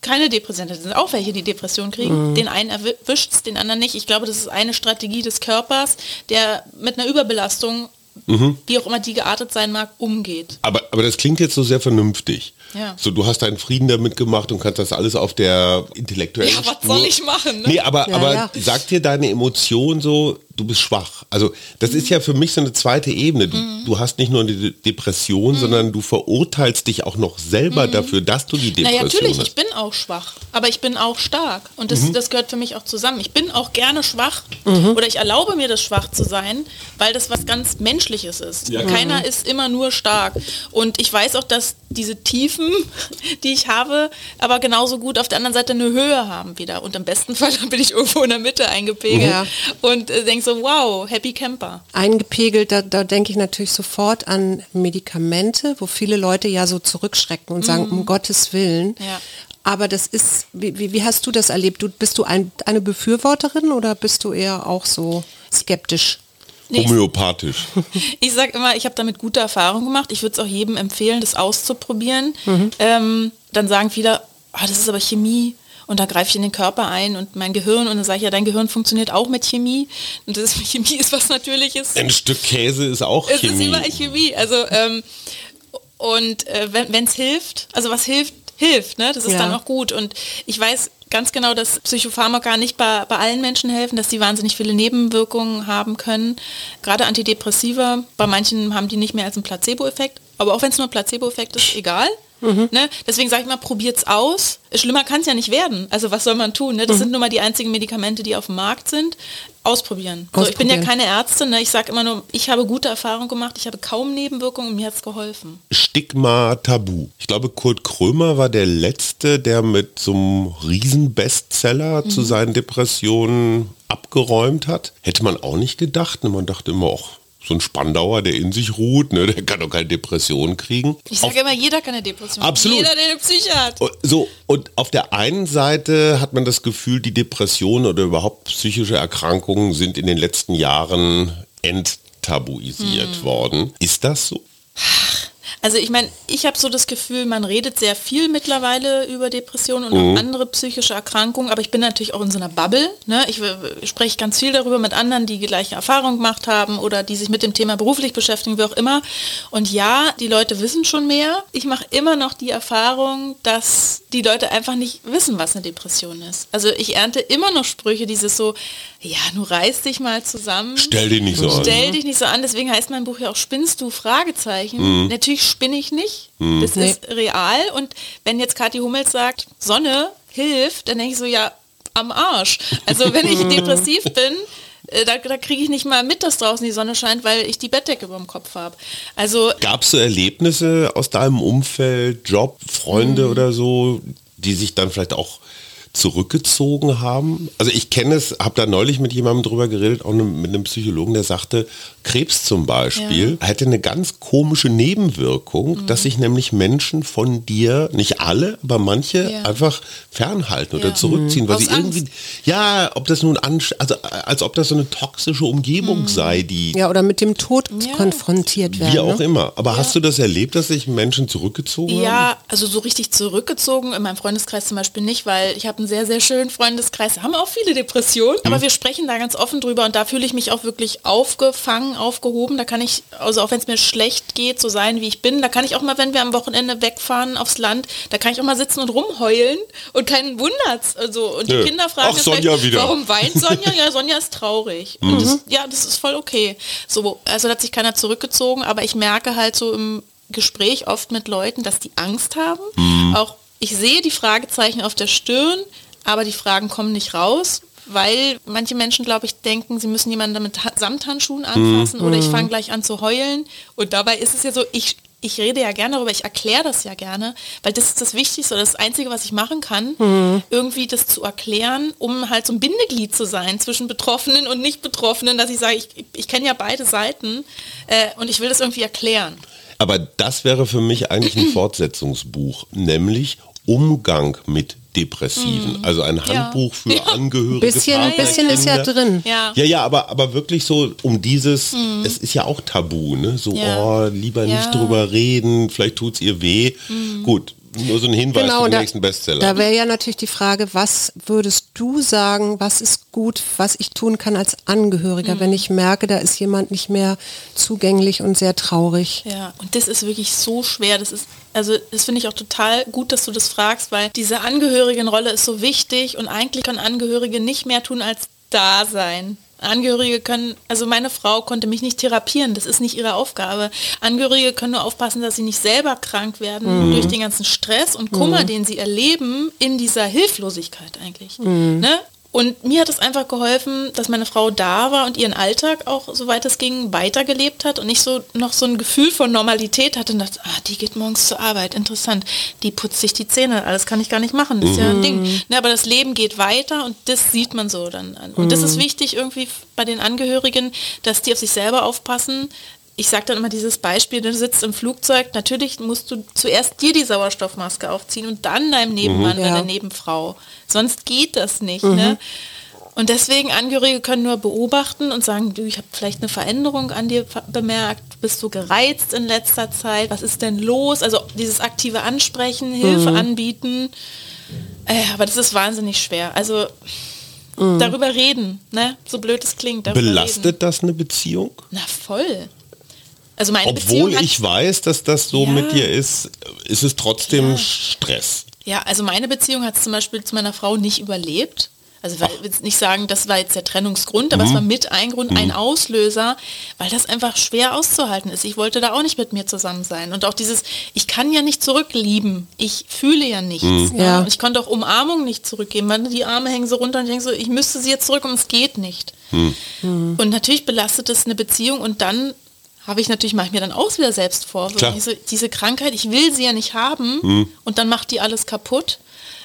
Speaker 2: keine Depression, das sind auch welche, die Depression kriegen. Den einen erwischt es, den anderen nicht. Ich glaube, das ist eine Strategie des Körpers, der mit einer Überbelastung, wie auch immer die geartet sein mag, umgeht.
Speaker 1: Aber, aber das klingt jetzt so sehr vernünftig.
Speaker 2: Ja.
Speaker 1: So, du hast deinen Frieden damit gemacht und kannst das alles auf der intellektuellen
Speaker 2: Ja, was
Speaker 1: Spur-
Speaker 2: soll ich machen, ne?
Speaker 1: Nee, aber,
Speaker 3: Ja,
Speaker 1: aber
Speaker 3: ja.
Speaker 1: sagt dir deine Emotion so, du bist schwach. Also das ist ja für mich so eine zweite Ebene. Du,
Speaker 2: Mhm.
Speaker 1: du hast nicht nur eine De- Depression, sondern du verurteilst dich auch noch selber dafür, dass du die
Speaker 2: Mhm. Naja,
Speaker 1: Depression
Speaker 2: natürlich,
Speaker 1: hast.
Speaker 2: ich bin auch schwach, aber ich bin auch stark. Und
Speaker 1: Mhm.
Speaker 2: das, das gehört für mich auch zusammen. Ich bin auch gerne schwach oder ich erlaube mir das schwach zu sein, weil das was ganz Menschliches ist.
Speaker 1: Ja,
Speaker 2: Keiner ist immer nur stark. Und ich weiß auch, dass diese Tiefen, <laughs> die ich habe, aber genauso gut auf der anderen Seite eine Höhe haben wieder. Und im besten <laughs> Fall bin ich irgendwo in der Mitte eingepegelt
Speaker 3: Ja.
Speaker 2: und äh, denke so, wow, Happy Camper.
Speaker 3: Eingepegelt, da, da denke ich natürlich sofort an Medikamente, wo viele Leute ja so zurückschrecken und sagen, um Gottes Willen.
Speaker 2: Ja.
Speaker 3: Aber das ist, wie, wie, hast du das erlebt? Du, bist du ein, eine Befürworterin oder bist du eher auch so skeptisch?
Speaker 2: Nee, ich-
Speaker 1: Homöopathisch. <laughs>
Speaker 2: Ich sage immer, ich habe damit gute Erfahrungen gemacht. Ich würde es auch jedem empfehlen, das auszuprobieren. Ähm, dann sagen viele, ah, das ist aber Chemie. Und da greife ich in den Körper ein und mein Gehirn und dann sage ich ja, dein Gehirn funktioniert auch mit Chemie. Und das <laughs> Chemie ist was Natürliches.
Speaker 1: Ein Stück Käse ist auch
Speaker 2: Es
Speaker 1: Chemie.
Speaker 2: ist immer Chemie. Also ähm, und äh, wenn es hilft, also was hilft, hilft, ne? Das ist
Speaker 3: Ja.
Speaker 2: dann auch gut. Und ich weiß ganz genau, dass Psychopharmaka nicht bei, bei allen Menschen helfen, dass die wahnsinnig viele Nebenwirkungen haben können. Gerade Antidepressiva, bei manchen haben die nicht mehr als einen Placebo-Effekt. Aber auch wenn es nur ein Placebo-Effekt ist, egal. Ne? Deswegen sage ich mal, probiert's aus. Schlimmer kann es ja nicht werden. Also was soll man tun? Ne? Das sind nun mal die einzigen Medikamente, die auf dem Markt sind. Ausprobieren. So, ich bin ja
Speaker 3: Ausprobieren.
Speaker 2: keine Ärztin. Ne? Ich sage immer nur, ich habe gute Erfahrungen gemacht. Ich habe kaum Nebenwirkungen und mir hat es geholfen.
Speaker 1: Stigma Tabu. Ich glaube, Kurt Krömer war der Letzte, der mit so einem Riesenbestseller zu seinen Depressionen abgeräumt hat. Hätte man auch nicht gedacht. Ne? Man dachte immer, auch so ein Spandauer, der in sich ruht, ne? der kann doch keine Depression kriegen.
Speaker 2: Ich sage immer, jeder kann eine Depression.
Speaker 1: Absolut.
Speaker 2: Jeder, der eine Psyche hat.
Speaker 1: Und So, und auf der einen Seite hat man das Gefühl, die Depressionen oder überhaupt psychische Erkrankungen sind in den letzten Jahren enttabuisiert worden. Ist das so?
Speaker 2: Also ich meine, ich habe so das Gefühl, man redet sehr viel mittlerweile über Depressionen und
Speaker 1: Mhm.
Speaker 2: auch andere psychische Erkrankungen, aber ich bin natürlich auch in so einer Bubble. Ne? Ich äh, spreche ganz viel darüber mit anderen, die die gleiche Erfahrung gemacht haben oder die sich mit dem Thema beruflich beschäftigen, wie auch immer. Und ja, die Leute wissen schon mehr. Ich mache immer noch die Erfahrung, dass die Leute einfach nicht wissen, was eine Depression ist. Also ich ernte immer noch Sprüche, dieses so, ja, nur reiß dich mal zusammen.
Speaker 1: Stell dich nicht so an.
Speaker 2: Stell dich nicht so an, deswegen heißt mein Buch ja auch Spinnst du? Fragezeichen. Natürlich spinne ich nicht. Das
Speaker 3: Nee.
Speaker 2: ist real. Und wenn jetzt Kathi Hummels sagt, Sonne hilft, dann denke ich so, ja, am Arsch. Also wenn ich <laughs> depressiv bin, äh, da, da kriege ich nicht mal mit, dass draußen die Sonne scheint, weil ich die Bettdecke über dem Kopf habe. Also
Speaker 1: Gab es so Erlebnisse aus deinem Umfeld, Job, Freunde oder so, die sich dann vielleicht auch zurückgezogen haben? Also ich kenne es, habe da neulich mit jemandem drüber geredet, auch ne- mit einem Psychologen, der sagte, Krebs zum Beispiel hätte eine ganz komische Nebenwirkung, dass sich nämlich Menschen von dir, nicht alle, aber manche
Speaker 2: Ja.
Speaker 1: einfach fernhalten oder
Speaker 2: Ja.
Speaker 1: zurückziehen, weil
Speaker 2: Aus
Speaker 1: sie irgendwie,
Speaker 2: Angst.
Speaker 1: ja, ob das nun, an, also als ob das so eine toxische Umgebung sei, die
Speaker 3: Ja, oder mit dem Tod
Speaker 2: Ja.
Speaker 3: konfrontiert werden.
Speaker 1: wie auch
Speaker 3: ne?
Speaker 1: immer. Aber hast du das erlebt, dass sich Menschen zurückgezogen haben?
Speaker 2: Ja, also so richtig zurückgezogen, in meinem Freundeskreis zum Beispiel nicht, weil ich habe einen sehr, sehr schönen Freundeskreis, da haben auch viele Depressionen, aber wir sprechen da ganz offen drüber und da fühle ich mich auch wirklich aufgefangen, aufgehoben. Da kann ich, also auch wenn es mir schlecht geht, so sein, wie ich bin, da kann ich auch mal, wenn wir am Wochenende wegfahren aufs Land, da kann ich auch mal sitzen und rumheulen und keinen wundert's. Also, und die
Speaker 1: Nö.
Speaker 2: Kinder fragen warum weint Sonja? Ja, <laughs> Sonja ist traurig. Und das, ja, das ist voll okay. So, also da hat sich keiner zurückgezogen, aber ich merke halt so im Gespräch oft mit Leuten, dass die Angst haben. Auch ich sehe die Fragezeichen auf der Stirn, aber die Fragen kommen nicht raus, weil manche Menschen, glaube ich, denken, sie müssen jemanden mit Ha- Samthandschuhen anfassen oder ich fange gleich an zu heulen. Und dabei ist es ja so, ich ich rede ja gerne darüber, ich erkläre das ja gerne, weil das ist das Wichtigste oder das Einzige, was ich machen kann,
Speaker 3: Mhm.
Speaker 2: irgendwie das zu erklären, um halt so ein Bindeglied zu sein zwischen Betroffenen und Nicht-Betroffenen, dass ich sage, ich, ich kenne ja beide Seiten äh, und ich will das irgendwie erklären.
Speaker 1: Aber das wäre für mich eigentlich ein <clears throat> Fortsetzungsbuch, nämlich Umgang mit Depressiven. Also ein Handbuch für
Speaker 2: Mhm. Ja.
Speaker 1: Angehörige.
Speaker 3: Bisschen,
Speaker 1: Partner,
Speaker 3: bisschen ist ja drin.
Speaker 2: Ja.
Speaker 1: Ja, ja, aber, aber wirklich so um dieses, es ist ja auch tabu, ne? So,
Speaker 2: Mhm. Ja.
Speaker 1: oh, lieber
Speaker 2: Ja. Mhm.
Speaker 1: nicht drüber reden, vielleicht tut's ihr weh. Gut, nur so ein Hinweis
Speaker 3: Genau,
Speaker 1: zum
Speaker 3: da,
Speaker 1: nächsten Bestseller.
Speaker 3: da wäre ja natürlich die Frage, was würdest du sagen, was ist gut, was ich tun kann als Angehöriger, wenn ich merke, da ist jemand nicht mehr zugänglich und sehr traurig.
Speaker 2: Ja, und das ist wirklich so schwer. Das ist, also das finde ich auch total gut, dass du das fragst, weil diese Angehörigenrolle ist so wichtig und eigentlich können Angehörige nicht mehr tun als da sein. Angehörige können, also meine Frau konnte mich nicht therapieren, das ist nicht ihre Aufgabe. Angehörige können nur aufpassen, dass sie nicht selber krank werden durch den ganzen Stress und Kummer, den sie erleben in dieser Hilflosigkeit eigentlich. Ne? Und mir hat es einfach geholfen, dass meine Frau da war und ihren Alltag auch, soweit es ging, weitergelebt hat und nicht so noch so ein Gefühl von Normalität hatte und dachte, ah, die geht morgens zur Arbeit, interessant, die putzt sich die Zähne, alles kann ich gar nicht machen, das ist ja ein Ding. Ne, aber das Leben geht weiter und das sieht man so dann an. Und das ist wichtig irgendwie bei den Angehörigen, dass die auf sich selber aufpassen, ich sage dann immer dieses Beispiel, du sitzt im Flugzeug, natürlich musst du zuerst dir die Sauerstoffmaske aufziehen und dann deinem Nebenmann oder
Speaker 3: Ja.
Speaker 2: der Nebenfrau. Sonst geht das nicht. Ne? Und deswegen Angehörige können nur beobachten und sagen, du, ich habe vielleicht eine Veränderung an dir bemerkt, du bist so gereizt in letzter Zeit, was ist denn los? Also dieses aktive Ansprechen, Hilfe anbieten. Äh, aber das ist wahnsinnig schwer. Also darüber reden, ne? so blöd es klingt. Darüber Reden.
Speaker 1: Belastet das eine Beziehung?
Speaker 2: Na voll. Also meine
Speaker 1: Obwohl
Speaker 2: Beziehung
Speaker 1: ich weiß, dass das so
Speaker 2: Ja.
Speaker 1: mit dir ist, ist es trotzdem
Speaker 2: Ja.
Speaker 1: Stress.
Speaker 2: Ja, also meine Beziehung hat es zum Beispiel zu meiner Frau nicht überlebt. Also weil, ich will jetzt nicht sagen, das war jetzt der Trennungsgrund, aber es war mit ein Grund, ein Auslöser, weil das einfach schwer auszuhalten ist. Ich wollte da auch nicht mit mir zusammen sein. Und auch dieses, ich kann ja nicht zurücklieben. Ich fühle ja nichts. Ne?
Speaker 3: Ja.
Speaker 2: Und ich konnte auch Umarmung nicht zurückgeben. weil Die Arme hängen so runter und ich denke so, ich müsste sie jetzt zurück und es geht nicht. Und natürlich belastet es eine Beziehung und dann habe ich natürlich, mache ich mir dann auch wieder selbst vor.
Speaker 1: Klar.
Speaker 2: Diese, diese Krankheit, ich will sie ja nicht haben und dann macht die alles kaputt.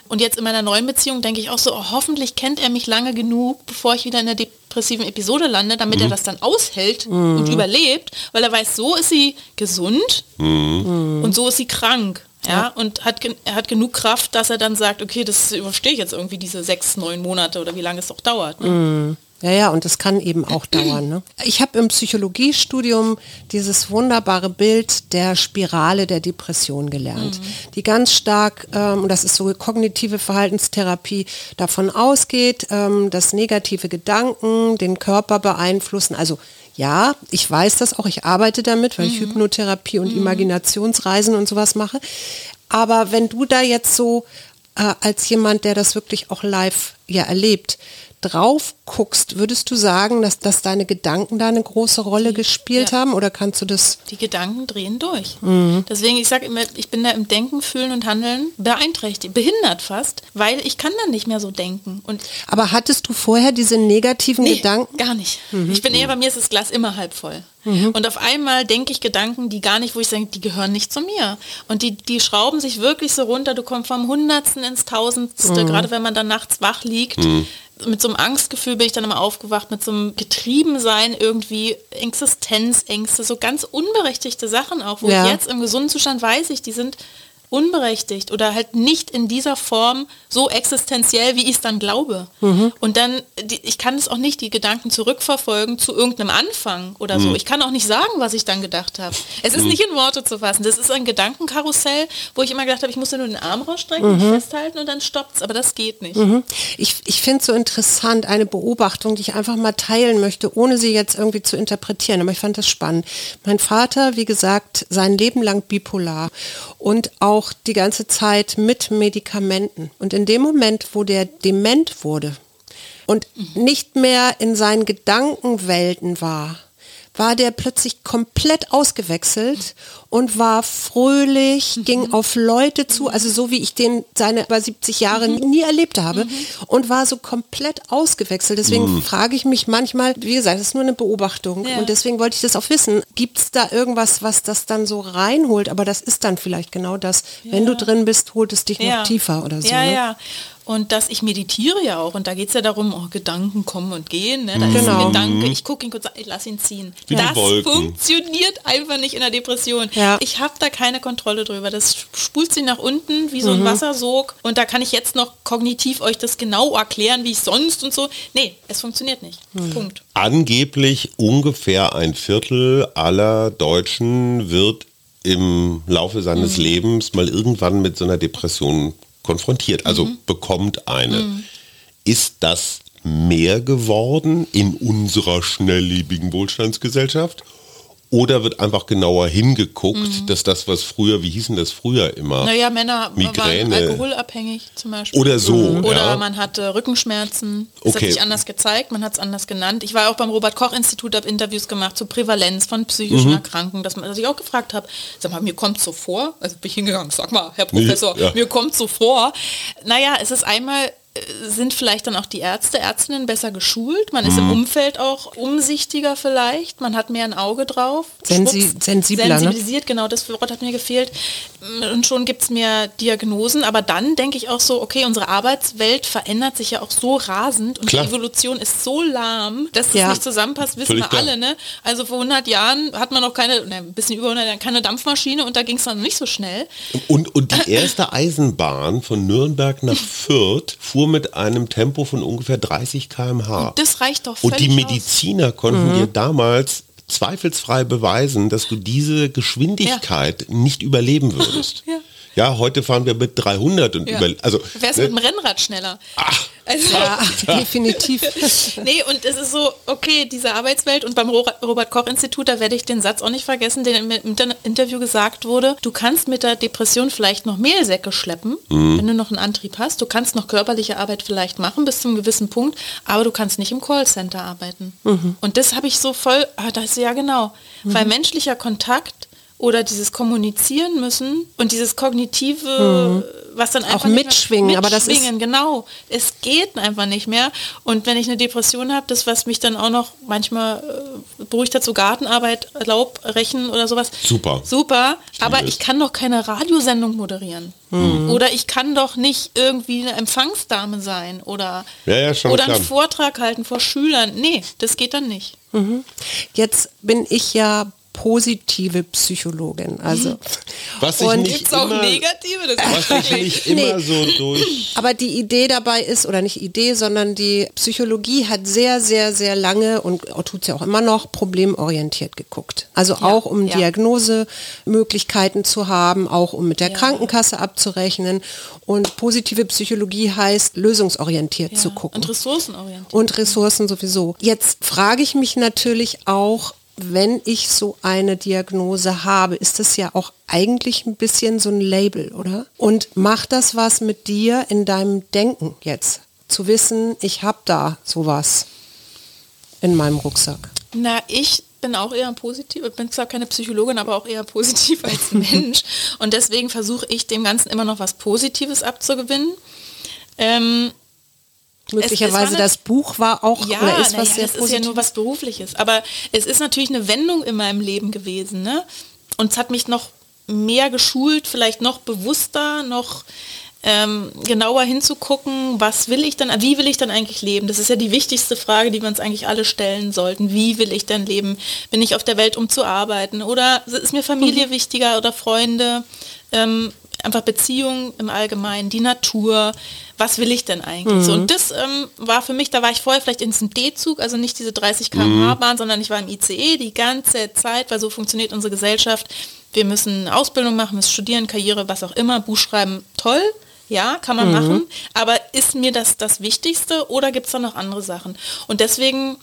Speaker 2: Und jetzt in meiner neuen Beziehung denke ich auch so, oh, hoffentlich kennt er mich lange genug, bevor ich wieder in der depressiven Episode lande, damit er das dann aushält und überlebt, weil er weiß, so ist sie gesund und so ist sie krank. Ja, und hat, er hat genug Kraft, dass er dann sagt, okay, das überstehe ich jetzt irgendwie diese sechs, neun Monate oder wie lange es auch dauert. Ne?
Speaker 3: Ja, ja, und das kann eben auch <clears throat> dauern. Ne? Ich habe im Psychologiestudium dieses wunderbare Bild der Spirale der Depression gelernt, die ganz stark, ähm, und das ist so kognitive Verhaltenstherapie, davon ausgeht, ähm, dass negative Gedanken den Körper beeinflussen. Also ja, ich weiß das auch, ich arbeite damit, weil ich Hypnotherapie und Imaginationsreisen und sowas mache. Aber wenn du da jetzt so äh, als jemand, der das wirklich auch live ja erlebt, drauf guckst, würdest du sagen, dass, dass deine Gedanken da eine große Rolle gespielt
Speaker 2: Ja.
Speaker 3: haben oder kannst du das?
Speaker 2: Die Gedanken drehen durch.
Speaker 3: Mhm.
Speaker 2: Deswegen, ich sage immer, ich bin da im Denken, Fühlen und Handeln beeinträchtigt, behindert fast, weil ich kann dann nicht mehr so denken. Und
Speaker 3: Aber hattest du vorher diese negativen
Speaker 2: Nee,
Speaker 3: Gedanken?
Speaker 2: Gar nicht.
Speaker 3: Mhm.
Speaker 2: Ich bin eher, bei mir ist das Glas immer halb voll. Und auf einmal denke ich Gedanken, die gar nicht, wo ich sage, die gehören nicht zu mir. Und die, die schrauben sich wirklich so runter, du kommst vom Hundertsten ins Tausendste,
Speaker 3: Mhm.
Speaker 2: gerade wenn man dann nachts wach liegt. Mit so einem Angstgefühl bin ich dann immer aufgewacht, mit so einem Getriebensein irgendwie, Existenzängste, so ganz unberechtigte Sachen auch, wo
Speaker 3: Ja.
Speaker 2: ich jetzt im gesunden Zustand weiß ich, die sind unberechtigt oder halt nicht in dieser Form so existenziell, wie ich es dann glaube. Und dann, die, ich kann es auch nicht, die Gedanken zurückverfolgen zu irgendeinem Anfang oder so. Ich kann auch nicht sagen, was ich dann gedacht habe. Es ist nicht in Worte zu fassen. Das ist ein Gedankenkarussell, wo ich immer gedacht habe, ich muss ja nur den Arm rausstrecken, mich festhalten und dann stoppt's. Aber das geht nicht.
Speaker 3: Mhm. Ich, ich finde es so interessant, eine Beobachtung, die ich einfach mal teilen möchte, ohne sie jetzt irgendwie zu interpretieren. Aber ich fand das spannend. Mein Vater, wie gesagt, sein Leben lang bipolar und auch die ganze Zeit mit Medikamenten. Und in dem Moment, wo der dement wurde und nicht mehr in seinen Gedankenwelten war, war der plötzlich komplett ausgewechselt und war fröhlich, ging auf Leute zu, also so wie ich den seine über 70 Jahre nie erlebt habe und war so komplett ausgewechselt. Deswegen frage ich mich manchmal, wie gesagt, das ist nur eine Beobachtung
Speaker 2: Ja.
Speaker 3: und deswegen wollte ich das auch wissen. Gibt es da irgendwas, was das dann so reinholt? Aber das ist dann vielleicht genau das. Wenn du drin bist, holt es dich noch tiefer oder so.
Speaker 2: Ja,
Speaker 3: ne?
Speaker 2: ja. Und dass ich meditiere ja auch. Und da geht es ja darum, oh, Gedanken kommen und gehen. Ne? Da ist
Speaker 3: Genau.
Speaker 2: ein Gedanke, ich gucke ihn kurz an, ich lass ihn ziehen.
Speaker 1: Wie
Speaker 2: das funktioniert einfach nicht in der Depression.
Speaker 3: Ja.
Speaker 2: Ich habe da keine Kontrolle drüber. Das spult sie nach unten wie so
Speaker 3: Mhm.
Speaker 2: ein Wassersog. Und da kann ich jetzt noch kognitiv euch das genau erklären, wie ich sonst und so. Nee, es funktioniert nicht.
Speaker 3: Mhm.
Speaker 2: Punkt.
Speaker 1: Angeblich ungefähr ein Viertel aller Deutschen wird im Laufe seines
Speaker 2: Mhm.
Speaker 1: Lebens mal irgendwann mit so einer Depression konfrontiert, also
Speaker 2: Mhm.
Speaker 1: bekommt eine. Ist das mehr geworden in unserer schnelllebigen Wohlstandsgesellschaft? Oder wird einfach genauer hingeguckt, dass das, was früher, wie hießen das früher immer?
Speaker 2: Mhm. Naja, Männer
Speaker 1: Migräne.
Speaker 2: waren alkoholabhängig zum Beispiel.
Speaker 1: Oder so,
Speaker 2: Oder
Speaker 1: ja.
Speaker 2: man hatte Rückenschmerzen. Das
Speaker 1: Okay.
Speaker 2: hat sich anders gezeigt, man hat es anders genannt. Ich war auch beim Robert-Koch-Institut, habe Interviews gemacht zur Prävalenz von psychischen
Speaker 1: Mhm.
Speaker 2: Erkrankungen, dass, man, dass ich auch gefragt habe, sag mal, mir kommt so vor, also bin ich hingegangen, sag mal, Herr Professor,
Speaker 1: Ja.
Speaker 2: mir kommt so vor. Naja, es ist einmal sind vielleicht dann auch die Ärzte, Ärztinnen besser geschult. Man ist
Speaker 1: Mhm.
Speaker 2: im Umfeld auch umsichtiger vielleicht. Man hat mehr ein Auge drauf.
Speaker 3: Sensi- sensibler, ne?
Speaker 2: sensibilisiert, genau, das Wort hat mir gefehlt. Und schon gibt es mehr Diagnosen. Aber dann denke ich auch so, okay, unsere Arbeitswelt verändert sich ja auch so rasend und
Speaker 1: Klar.
Speaker 2: die Evolution ist so lahm, dass es
Speaker 3: Ja.
Speaker 2: nicht zusammenpasst, wissen
Speaker 1: Völlig
Speaker 2: wir
Speaker 1: klar.
Speaker 2: alle. Ne? Also vor 100 Jahren hat man noch keine, ne, ein bisschen über 100 Jahren, keine Dampfmaschine und da ging es dann nicht so schnell.
Speaker 1: Und, und die erste Eisenbahn von Nürnberg nach <laughs> Fürth fuhr mit einem Tempo von ungefähr 30 km/h.
Speaker 2: Das reicht doch
Speaker 1: Und die
Speaker 2: völlig aus.
Speaker 1: Mediziner konnten dir damals zweifelsfrei beweisen, dass du diese Geschwindigkeit nicht überleben würdest. <laughs>
Speaker 2: Ja.
Speaker 1: Ja, heute fahren wir mit 300 und
Speaker 2: Ja.
Speaker 1: über, also
Speaker 2: Wär's
Speaker 1: ne,
Speaker 2: mit dem Rennrad schneller. Also,
Speaker 3: Ja, <laughs> <laughs> definitiv.
Speaker 2: Nee, und es ist so, okay, diese Arbeitswelt und beim Robert-Koch-Institut, da werde ich den Satz auch nicht vergessen, den im Inter Interview gesagt wurde, du kannst mit der Depression vielleicht noch Mehlsäcke schleppen, wenn du noch einen Antrieb hast, du kannst noch körperliche Arbeit vielleicht machen bis zu einem gewissen Punkt, aber du kannst nicht im Callcenter arbeiten. Und das habe ich so voll, ah, das ist ja genau, weil menschlicher Kontakt oder dieses Kommunizieren müssen und dieses kognitive, was dann einfach nicht mehr-
Speaker 3: mitschwingen, aber das ist-
Speaker 2: mitschwingen, genau. Es geht einfach nicht mehr. Und wenn ich eine Depression habe, das, was mich dann auch noch manchmal äh, beruhigt hat, so Gartenarbeit, Laub, Rechen oder sowas.
Speaker 1: Super.
Speaker 2: Super. Aber
Speaker 1: liebe es.
Speaker 2: ich kann doch keine Radiosendung moderieren.
Speaker 1: Mhm.
Speaker 2: Oder ich kann doch nicht irgendwie eine Empfangsdame sein oder,
Speaker 1: Ja, ja, schon
Speaker 2: oder
Speaker 1: klar.
Speaker 2: einen Vortrag halten vor Schülern. Nee, das geht dann nicht.
Speaker 3: Jetzt bin ich ja positive Psychologin. Also
Speaker 1: was ich
Speaker 3: Und-
Speaker 1: nicht
Speaker 2: Gibt's auch
Speaker 1: immer,
Speaker 2: negative? Das
Speaker 1: was
Speaker 2: ist
Speaker 1: ich
Speaker 2: wirklich-
Speaker 1: nicht immer so durch
Speaker 3: Aber die Idee dabei ist, oder nicht Idee, sondern die Psychologie hat sehr, sehr, sehr lange und tut es ja auch immer noch problemorientiert geguckt. Also auch um
Speaker 2: ja.
Speaker 3: Diagnosemöglichkeiten zu haben, auch um mit der
Speaker 2: Ja.
Speaker 3: Krankenkasse abzurechnen. Und positive Psychologie heißt lösungsorientiert zu gucken.
Speaker 2: Und ressourcenorientiert.
Speaker 3: Und Ressourcen sowieso. Jetzt frage ich mich natürlich auch, wenn ich so eine Diagnose habe, ist das ja auch eigentlich ein bisschen so ein Label, oder? Und macht das was mit dir in deinem Denken jetzt? Zu wissen, ich habe da sowas in meinem Rucksack.
Speaker 2: Na, ich bin auch eher positiv, ich bin zwar keine Psychologin, aber auch eher positiv als <laughs> Mensch. Und deswegen versuche ich dem Ganzen immer noch was Positives abzugewinnen. Ähm,
Speaker 3: Möglicherweise
Speaker 2: es eine-
Speaker 3: das Buch war auch
Speaker 2: ja,
Speaker 3: oder ist was
Speaker 2: ja,
Speaker 3: sehr
Speaker 2: das ist ja nur was Berufliches. Aber es ist natürlich eine Wendung in meinem Leben gewesen. Ne? Und es hat mich noch mehr geschult, vielleicht noch bewusster, noch ähm, genauer hinzugucken, was will ich dann, wie will ich dann eigentlich leben? Das ist ja die wichtigste Frage, die wir uns eigentlich alle stellen sollten. Wie will ich denn leben? Bin ich auf der Welt, um zu arbeiten? Oder ist mir Familie
Speaker 3: Mhm.
Speaker 2: wichtiger oder Freunde? Ähm, einfach Beziehungen im Allgemeinen, die Natur. Was will ich denn eigentlich? So, und das ähm, war für mich, da war ich vorher vielleicht in diesem D-Zug, also nicht diese 30 km/h Bahn, sondern ich war im ICE die ganze Zeit, weil so funktioniert unsere Gesellschaft. Wir müssen Ausbildung machen, müssen studieren, Karriere, was auch immer, Buch schreiben, toll. Ja, kann man machen. Aber ist mir das das Wichtigste oder gibt es da noch andere Sachen? Und deswegen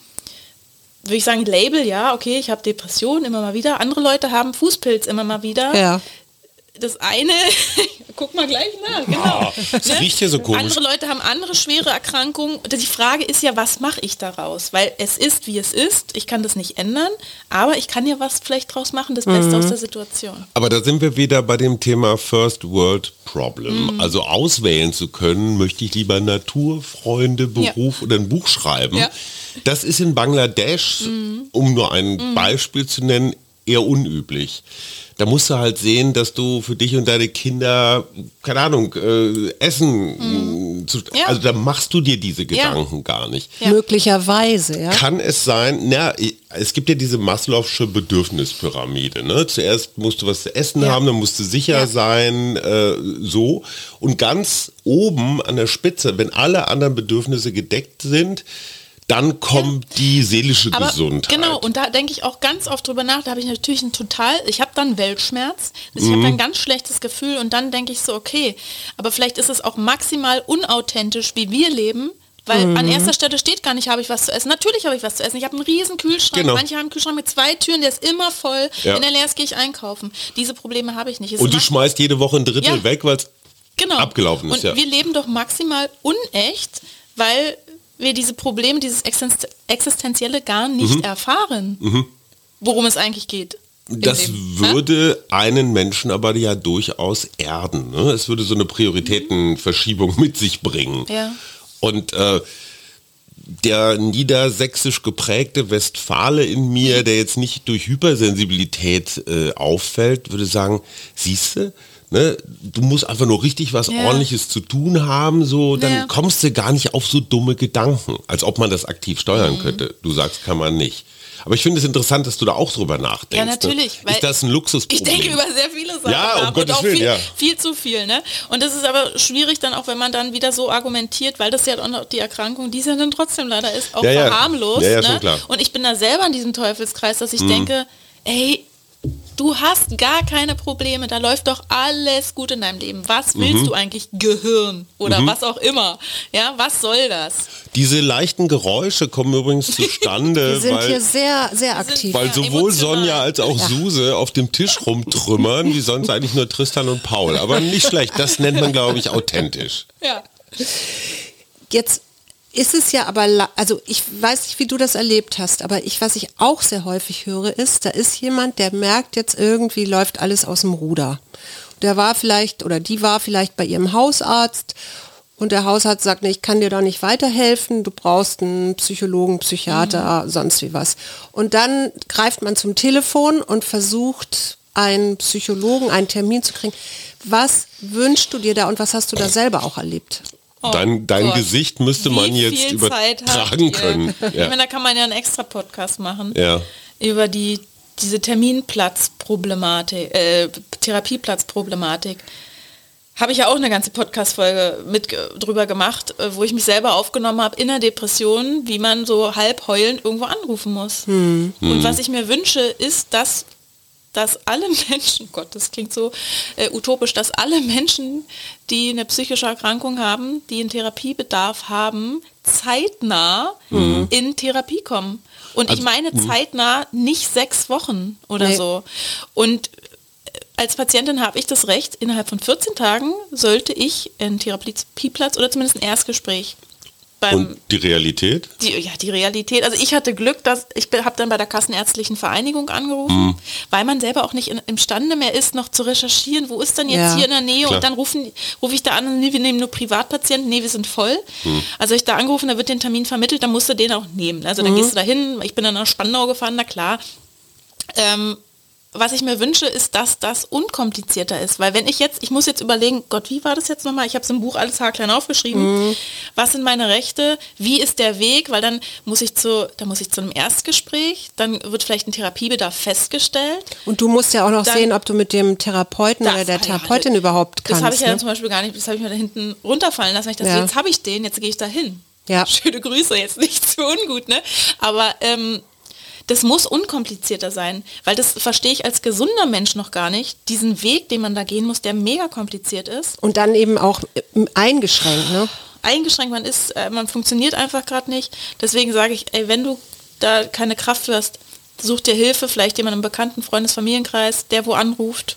Speaker 2: würde ich sagen, Label, ja, okay, ich habe Depressionen immer mal wieder. Andere Leute haben Fußpilz immer mal wieder
Speaker 3: Ja.
Speaker 2: Das eine, <laughs> guck mal gleich nach, genau.
Speaker 1: das riecht hier so komisch.
Speaker 2: Andere Leute haben andere schwere Erkrankungen. Die Frage ist ja, was mache ich daraus? Weil es ist, wie es ist. Ich kann das nicht ändern, aber ich kann ja was vielleicht draus machen, das Beste aus der Situation.
Speaker 1: Aber da sind wir wieder bei dem Thema First World Problem.
Speaker 2: Mhm.
Speaker 1: Also auswählen zu können, möchte ich lieber Natur, Freunde, Beruf oder ein Buch schreiben.
Speaker 2: Ja.
Speaker 1: Das ist in Bangladesch, um nur ein Beispiel zu nennen, eher unüblich. Da musst du halt sehen, dass du für dich und deine Kinder, keine Ahnung, äh, Essen, zu,
Speaker 2: Ja.
Speaker 1: also da machst du dir diese Gedanken gar nicht.
Speaker 2: Ja.
Speaker 3: Möglicherweise, ja.
Speaker 1: Kann es sein, na, es gibt ja diese Maslow'sche Bedürfnispyramide. Ne? Zuerst musst du was zu essen
Speaker 2: Ja.
Speaker 1: haben, dann musst du sicher
Speaker 2: Ja.
Speaker 1: sein, äh, so. Und ganz oben an der Spitze, wenn alle anderen Bedürfnisse gedeckt sind, dann kommt die seelische
Speaker 2: Aber
Speaker 1: Gesundheit.
Speaker 2: genau, und da denke ich auch ganz oft drüber nach, da habe ich natürlich ein total, ich habe dann Weltschmerz, ich
Speaker 1: Mhm.
Speaker 2: habe dann ein ganz schlechtes Gefühl und dann denke ich so, okay, aber vielleicht ist es auch maximal unauthentisch, wie wir leben, weil
Speaker 1: Mhm.
Speaker 2: an erster Stelle steht gar nicht, habe ich was zu essen. Natürlich habe ich was zu essen. Ich habe einen riesen Kühlschrank.
Speaker 1: Genau.
Speaker 2: Manche haben einen Kühlschrank mit zwei Türen, der ist immer voll.
Speaker 1: Ja.
Speaker 2: Wenn er leer ist, gehe ich einkaufen. Diese Probleme habe ich nicht. Es
Speaker 1: und du schmeißt jede Woche ein Drittel
Speaker 2: Ja.
Speaker 1: weg, weil es
Speaker 2: genau.
Speaker 1: abgelaufen ist,
Speaker 2: Und
Speaker 1: ja.
Speaker 2: wir leben doch maximal unecht, weil wir diese Probleme, dieses Existen- Existenzielle gar nicht erfahren, worum es eigentlich geht.
Speaker 1: Mhm. Das.
Speaker 2: Ja?
Speaker 1: würde einen Menschen aber ja durchaus erden. Ne? Es würde so eine Prioritätenverschiebung mit sich bringen.
Speaker 2: Ja.
Speaker 1: Und äh, der niedersächsisch geprägte Westfale in mir, der jetzt nicht durch Hypersensibilität äh, auffällt, würde sagen, siehste, ne, du musst einfach nur richtig was
Speaker 2: Ja.
Speaker 1: ordentliches zu tun haben, so, dann
Speaker 2: Ja.
Speaker 1: kommst du gar nicht auf so dumme Gedanken, als ob man das aktiv steuern
Speaker 2: Mhm.
Speaker 1: könnte. Du sagst, kann man nicht. Aber ich finde es interessant, dass du da auch drüber nachdenkst.
Speaker 2: Ja, natürlich.
Speaker 1: Ne? Ist das ein
Speaker 2: Ich
Speaker 1: Luxusproblem?
Speaker 2: denke über sehr viele Sachen
Speaker 1: Ja, um
Speaker 2: nach und
Speaker 1: Gottes
Speaker 2: auch
Speaker 1: Willen,
Speaker 2: viel,
Speaker 1: ja.
Speaker 2: viel zu viel. Ne? Und das ist aber schwierig dann auch, wenn man dann wieder so argumentiert, weil das ja auch noch die Erkrankung, die es ja dann trotzdem leider ist, auch
Speaker 1: Ja, ja. ja,
Speaker 2: ne?
Speaker 1: Mhm.
Speaker 2: Und ich bin da selber in diesem Teufelskreis, dass ich denke, ey, du hast gar keine Probleme, da läuft doch alles gut in deinem Leben. Was
Speaker 1: Mhm.
Speaker 2: willst du eigentlich? Gehirn oder was auch immer. Ja, was soll das?
Speaker 1: Diese leichten Geräusche kommen übrigens <laughs> zustande,
Speaker 3: Wir sind
Speaker 1: weil,
Speaker 3: hier sehr, sehr aktiv.
Speaker 1: weil
Speaker 2: Ja,
Speaker 1: sowohl
Speaker 2: emotional.
Speaker 1: Sonja als auch Suse auf dem Tisch <laughs> rumtrümmern, wie sonst eigentlich nur Tristan und Paul. Aber nicht schlecht, das nennt man, glaube ich, authentisch.
Speaker 2: Ja.
Speaker 3: Jetzt ist es ja aber, also ich weiß nicht, wie du das erlebt hast, aber ich, was ich auch sehr häufig höre, ist, da ist jemand, der merkt jetzt irgendwie läuft alles aus dem Ruder. Der war vielleicht oder die war vielleicht bei ihrem Hausarzt und der Hausarzt sagt, nee, ich kann dir da nicht weiterhelfen, du brauchst einen Psychologen, Psychiater, sonst wie was. Und dann greift man zum Telefon und versucht, einen Psychologen, einen Termin zu kriegen. Was wünschst du dir da und was hast du da selber auch erlebt?
Speaker 1: Dein, dein
Speaker 2: Oh Gott.
Speaker 1: Gesicht müsste man
Speaker 2: Wie
Speaker 1: jetzt
Speaker 2: Zeit habt
Speaker 1: übertragen können.
Speaker 2: Ich
Speaker 1: Ja.
Speaker 2: meine, da kann man ja einen extra Podcast machen.
Speaker 1: Ja.
Speaker 2: Über die, diese Terminplatzproblematik, äh, Therapieplatzproblematik. Habe ich ja auch eine ganze Podcast-Folge mit drüber gemacht, äh, wo ich mich selber aufgenommen habe in der Depression, wie man so halb heulend irgendwo anrufen muss. Und was ich mir wünsche, ist, dass dass alle <laughs> Menschen, Gott, das klingt so äh, utopisch, dass alle Menschen, die eine psychische Erkrankung haben, die einen Therapiebedarf haben, zeitnah in Therapie kommen. Und ich meine zeitnah nicht sechs Wochen oder
Speaker 3: Nee.
Speaker 2: so. Und äh, als Patientin habe ich das Recht, innerhalb von 14 Tagen sollte ich einen Therapieplatz oder zumindest ein Erstgespräch
Speaker 1: Und die Realität?
Speaker 2: die, ja, die Realität. Also ich hatte Glück, dass ich habe dann bei der Kassenärztlichen Vereinigung angerufen,
Speaker 1: Mhm.
Speaker 2: weil man selber auch nicht in, imstande mehr ist, noch zu recherchieren, wo ist denn jetzt
Speaker 3: Ja,
Speaker 2: hier in der Nähe
Speaker 1: klar.
Speaker 2: und dann rufen, rufe ich da an, nee, wir nehmen nur Privatpatienten, nee, wir sind voll.
Speaker 1: Mhm.
Speaker 2: Also ich da angerufen, da wird den Termin vermittelt, dann musst du den auch nehmen. Also dann gehst du da hin, ich bin dann nach Spandau gefahren, na klar. Ähm, was ich mir wünsche, ist, dass das unkomplizierter ist. Weil wenn ich jetzt, ich muss jetzt überlegen, Gott, wie war das jetzt nochmal? Ich habe es im Buch alles haarklein aufgeschrieben. Was sind meine Rechte? Wie ist der Weg? Weil dann muss ich zu, dann muss ich zu einem Erstgespräch, dann wird vielleicht ein Therapiebedarf festgestellt.
Speaker 3: Und du musst ja auch noch
Speaker 2: Dann-
Speaker 3: sehen, ob du mit dem Therapeuten oder der
Speaker 2: ja,
Speaker 3: Therapeutin
Speaker 2: das-
Speaker 3: überhaupt kannst.
Speaker 2: Das habe ich ja
Speaker 3: ne?
Speaker 2: dann zum Beispiel gar nicht, das habe ich mir da hinten runterfallen lassen. Ich dachte,
Speaker 3: Ja.
Speaker 2: jetzt habe ich den, jetzt gehe ich da hin.
Speaker 3: Ja.
Speaker 2: Schöne Grüße, jetzt nicht zu ungut, ne? Aber ähm, das muss unkomplizierter sein, weil das verstehe ich als gesunder Mensch noch gar nicht. Diesen Weg, den man da gehen muss, der mega kompliziert ist.
Speaker 3: Und dann eben auch äh, eingeschränkt. Ne?
Speaker 2: Eingeschränkt man ist, äh, man funktioniert einfach gerade nicht. Deswegen sage ich, ey, wenn du da keine Kraft für hast, such dir Hilfe, vielleicht jemand im bekannten Freundes-Familienkreis, der wo anruft.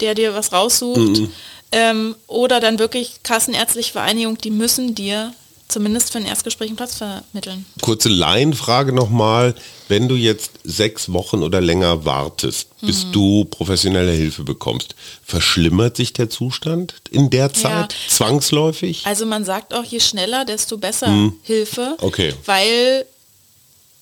Speaker 2: der dir was raussucht. Ähm, oder dann wirklich Kassenärztliche Vereinigung, die müssen dir zumindest für ein Erstgespräch einen Platz vermitteln.
Speaker 1: Kurze Laienfrage nochmal. Wenn du jetzt sechs Wochen oder länger wartest, bis
Speaker 2: Mhm.
Speaker 1: du professionelle Hilfe bekommst, verschlimmert sich der Zustand in der Zeit zwangsläufig?
Speaker 2: Also man sagt auch, je schneller, desto besser Hilfe.
Speaker 1: Hm. Okay.
Speaker 2: Weil,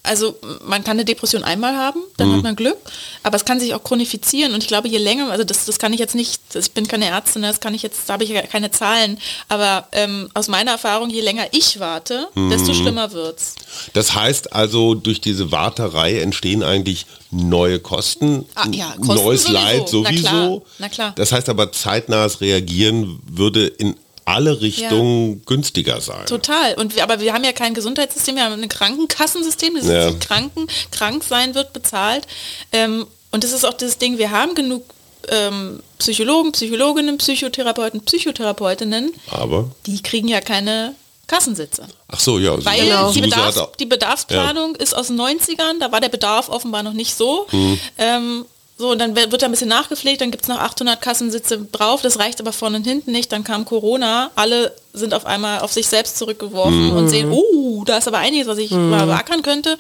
Speaker 2: also man kann eine Depression einmal haben, dann
Speaker 1: Hm.
Speaker 2: hat man Glück, aber es kann sich auch chronifizieren und ich glaube, je länger, also das, das kann ich jetzt nicht, ich bin keine Ärztin, das kann ich jetzt, da habe ich ja keine Zahlen, aber ähm, aus meiner Erfahrung, je länger ich warte,
Speaker 1: Hm.
Speaker 2: desto schlimmer wird's.
Speaker 1: Das heißt also, durch diese Warterei entstehen eigentlich neue Kosten,
Speaker 2: Ah, ja, Kosten
Speaker 1: neues
Speaker 2: sowieso.
Speaker 1: Leid
Speaker 2: Na
Speaker 1: sowieso.
Speaker 2: klar, na klar.
Speaker 1: Das heißt aber, zeitnahes Reagieren würde in alle Richtungen günstiger sein.
Speaker 2: Total. Und wir, aber wir haben ja kein Gesundheitssystem, wir haben ein Krankenkassensystem, das
Speaker 1: Ja.
Speaker 2: ist Kranken, krank sein wird bezahlt. Ähm, und das ist auch das Ding, wir haben genug ähm, Psychologen, Psychologinnen, Psychotherapeuten, Psychotherapeutinnen,
Speaker 1: Aber,
Speaker 2: die kriegen ja keine Kassensitze.
Speaker 1: ach so, ja.
Speaker 2: Weil
Speaker 1: Suse-
Speaker 2: die, Bedarfs-,
Speaker 1: auch-
Speaker 2: die Bedarfsplanung ist aus den 90ern, da war der Bedarf offenbar noch nicht so.
Speaker 1: Mhm.
Speaker 2: Ähm, so, und dann wird da ein bisschen nachgepflegt, dann gibt es noch 800 Kassensitze drauf, das reicht aber vorne und hinten nicht. Dann kam Corona, alle sind auf einmal auf sich selbst zurückgeworfen
Speaker 1: Mhm.
Speaker 2: und sehen, oh, da ist aber einiges, was ich beackern könnte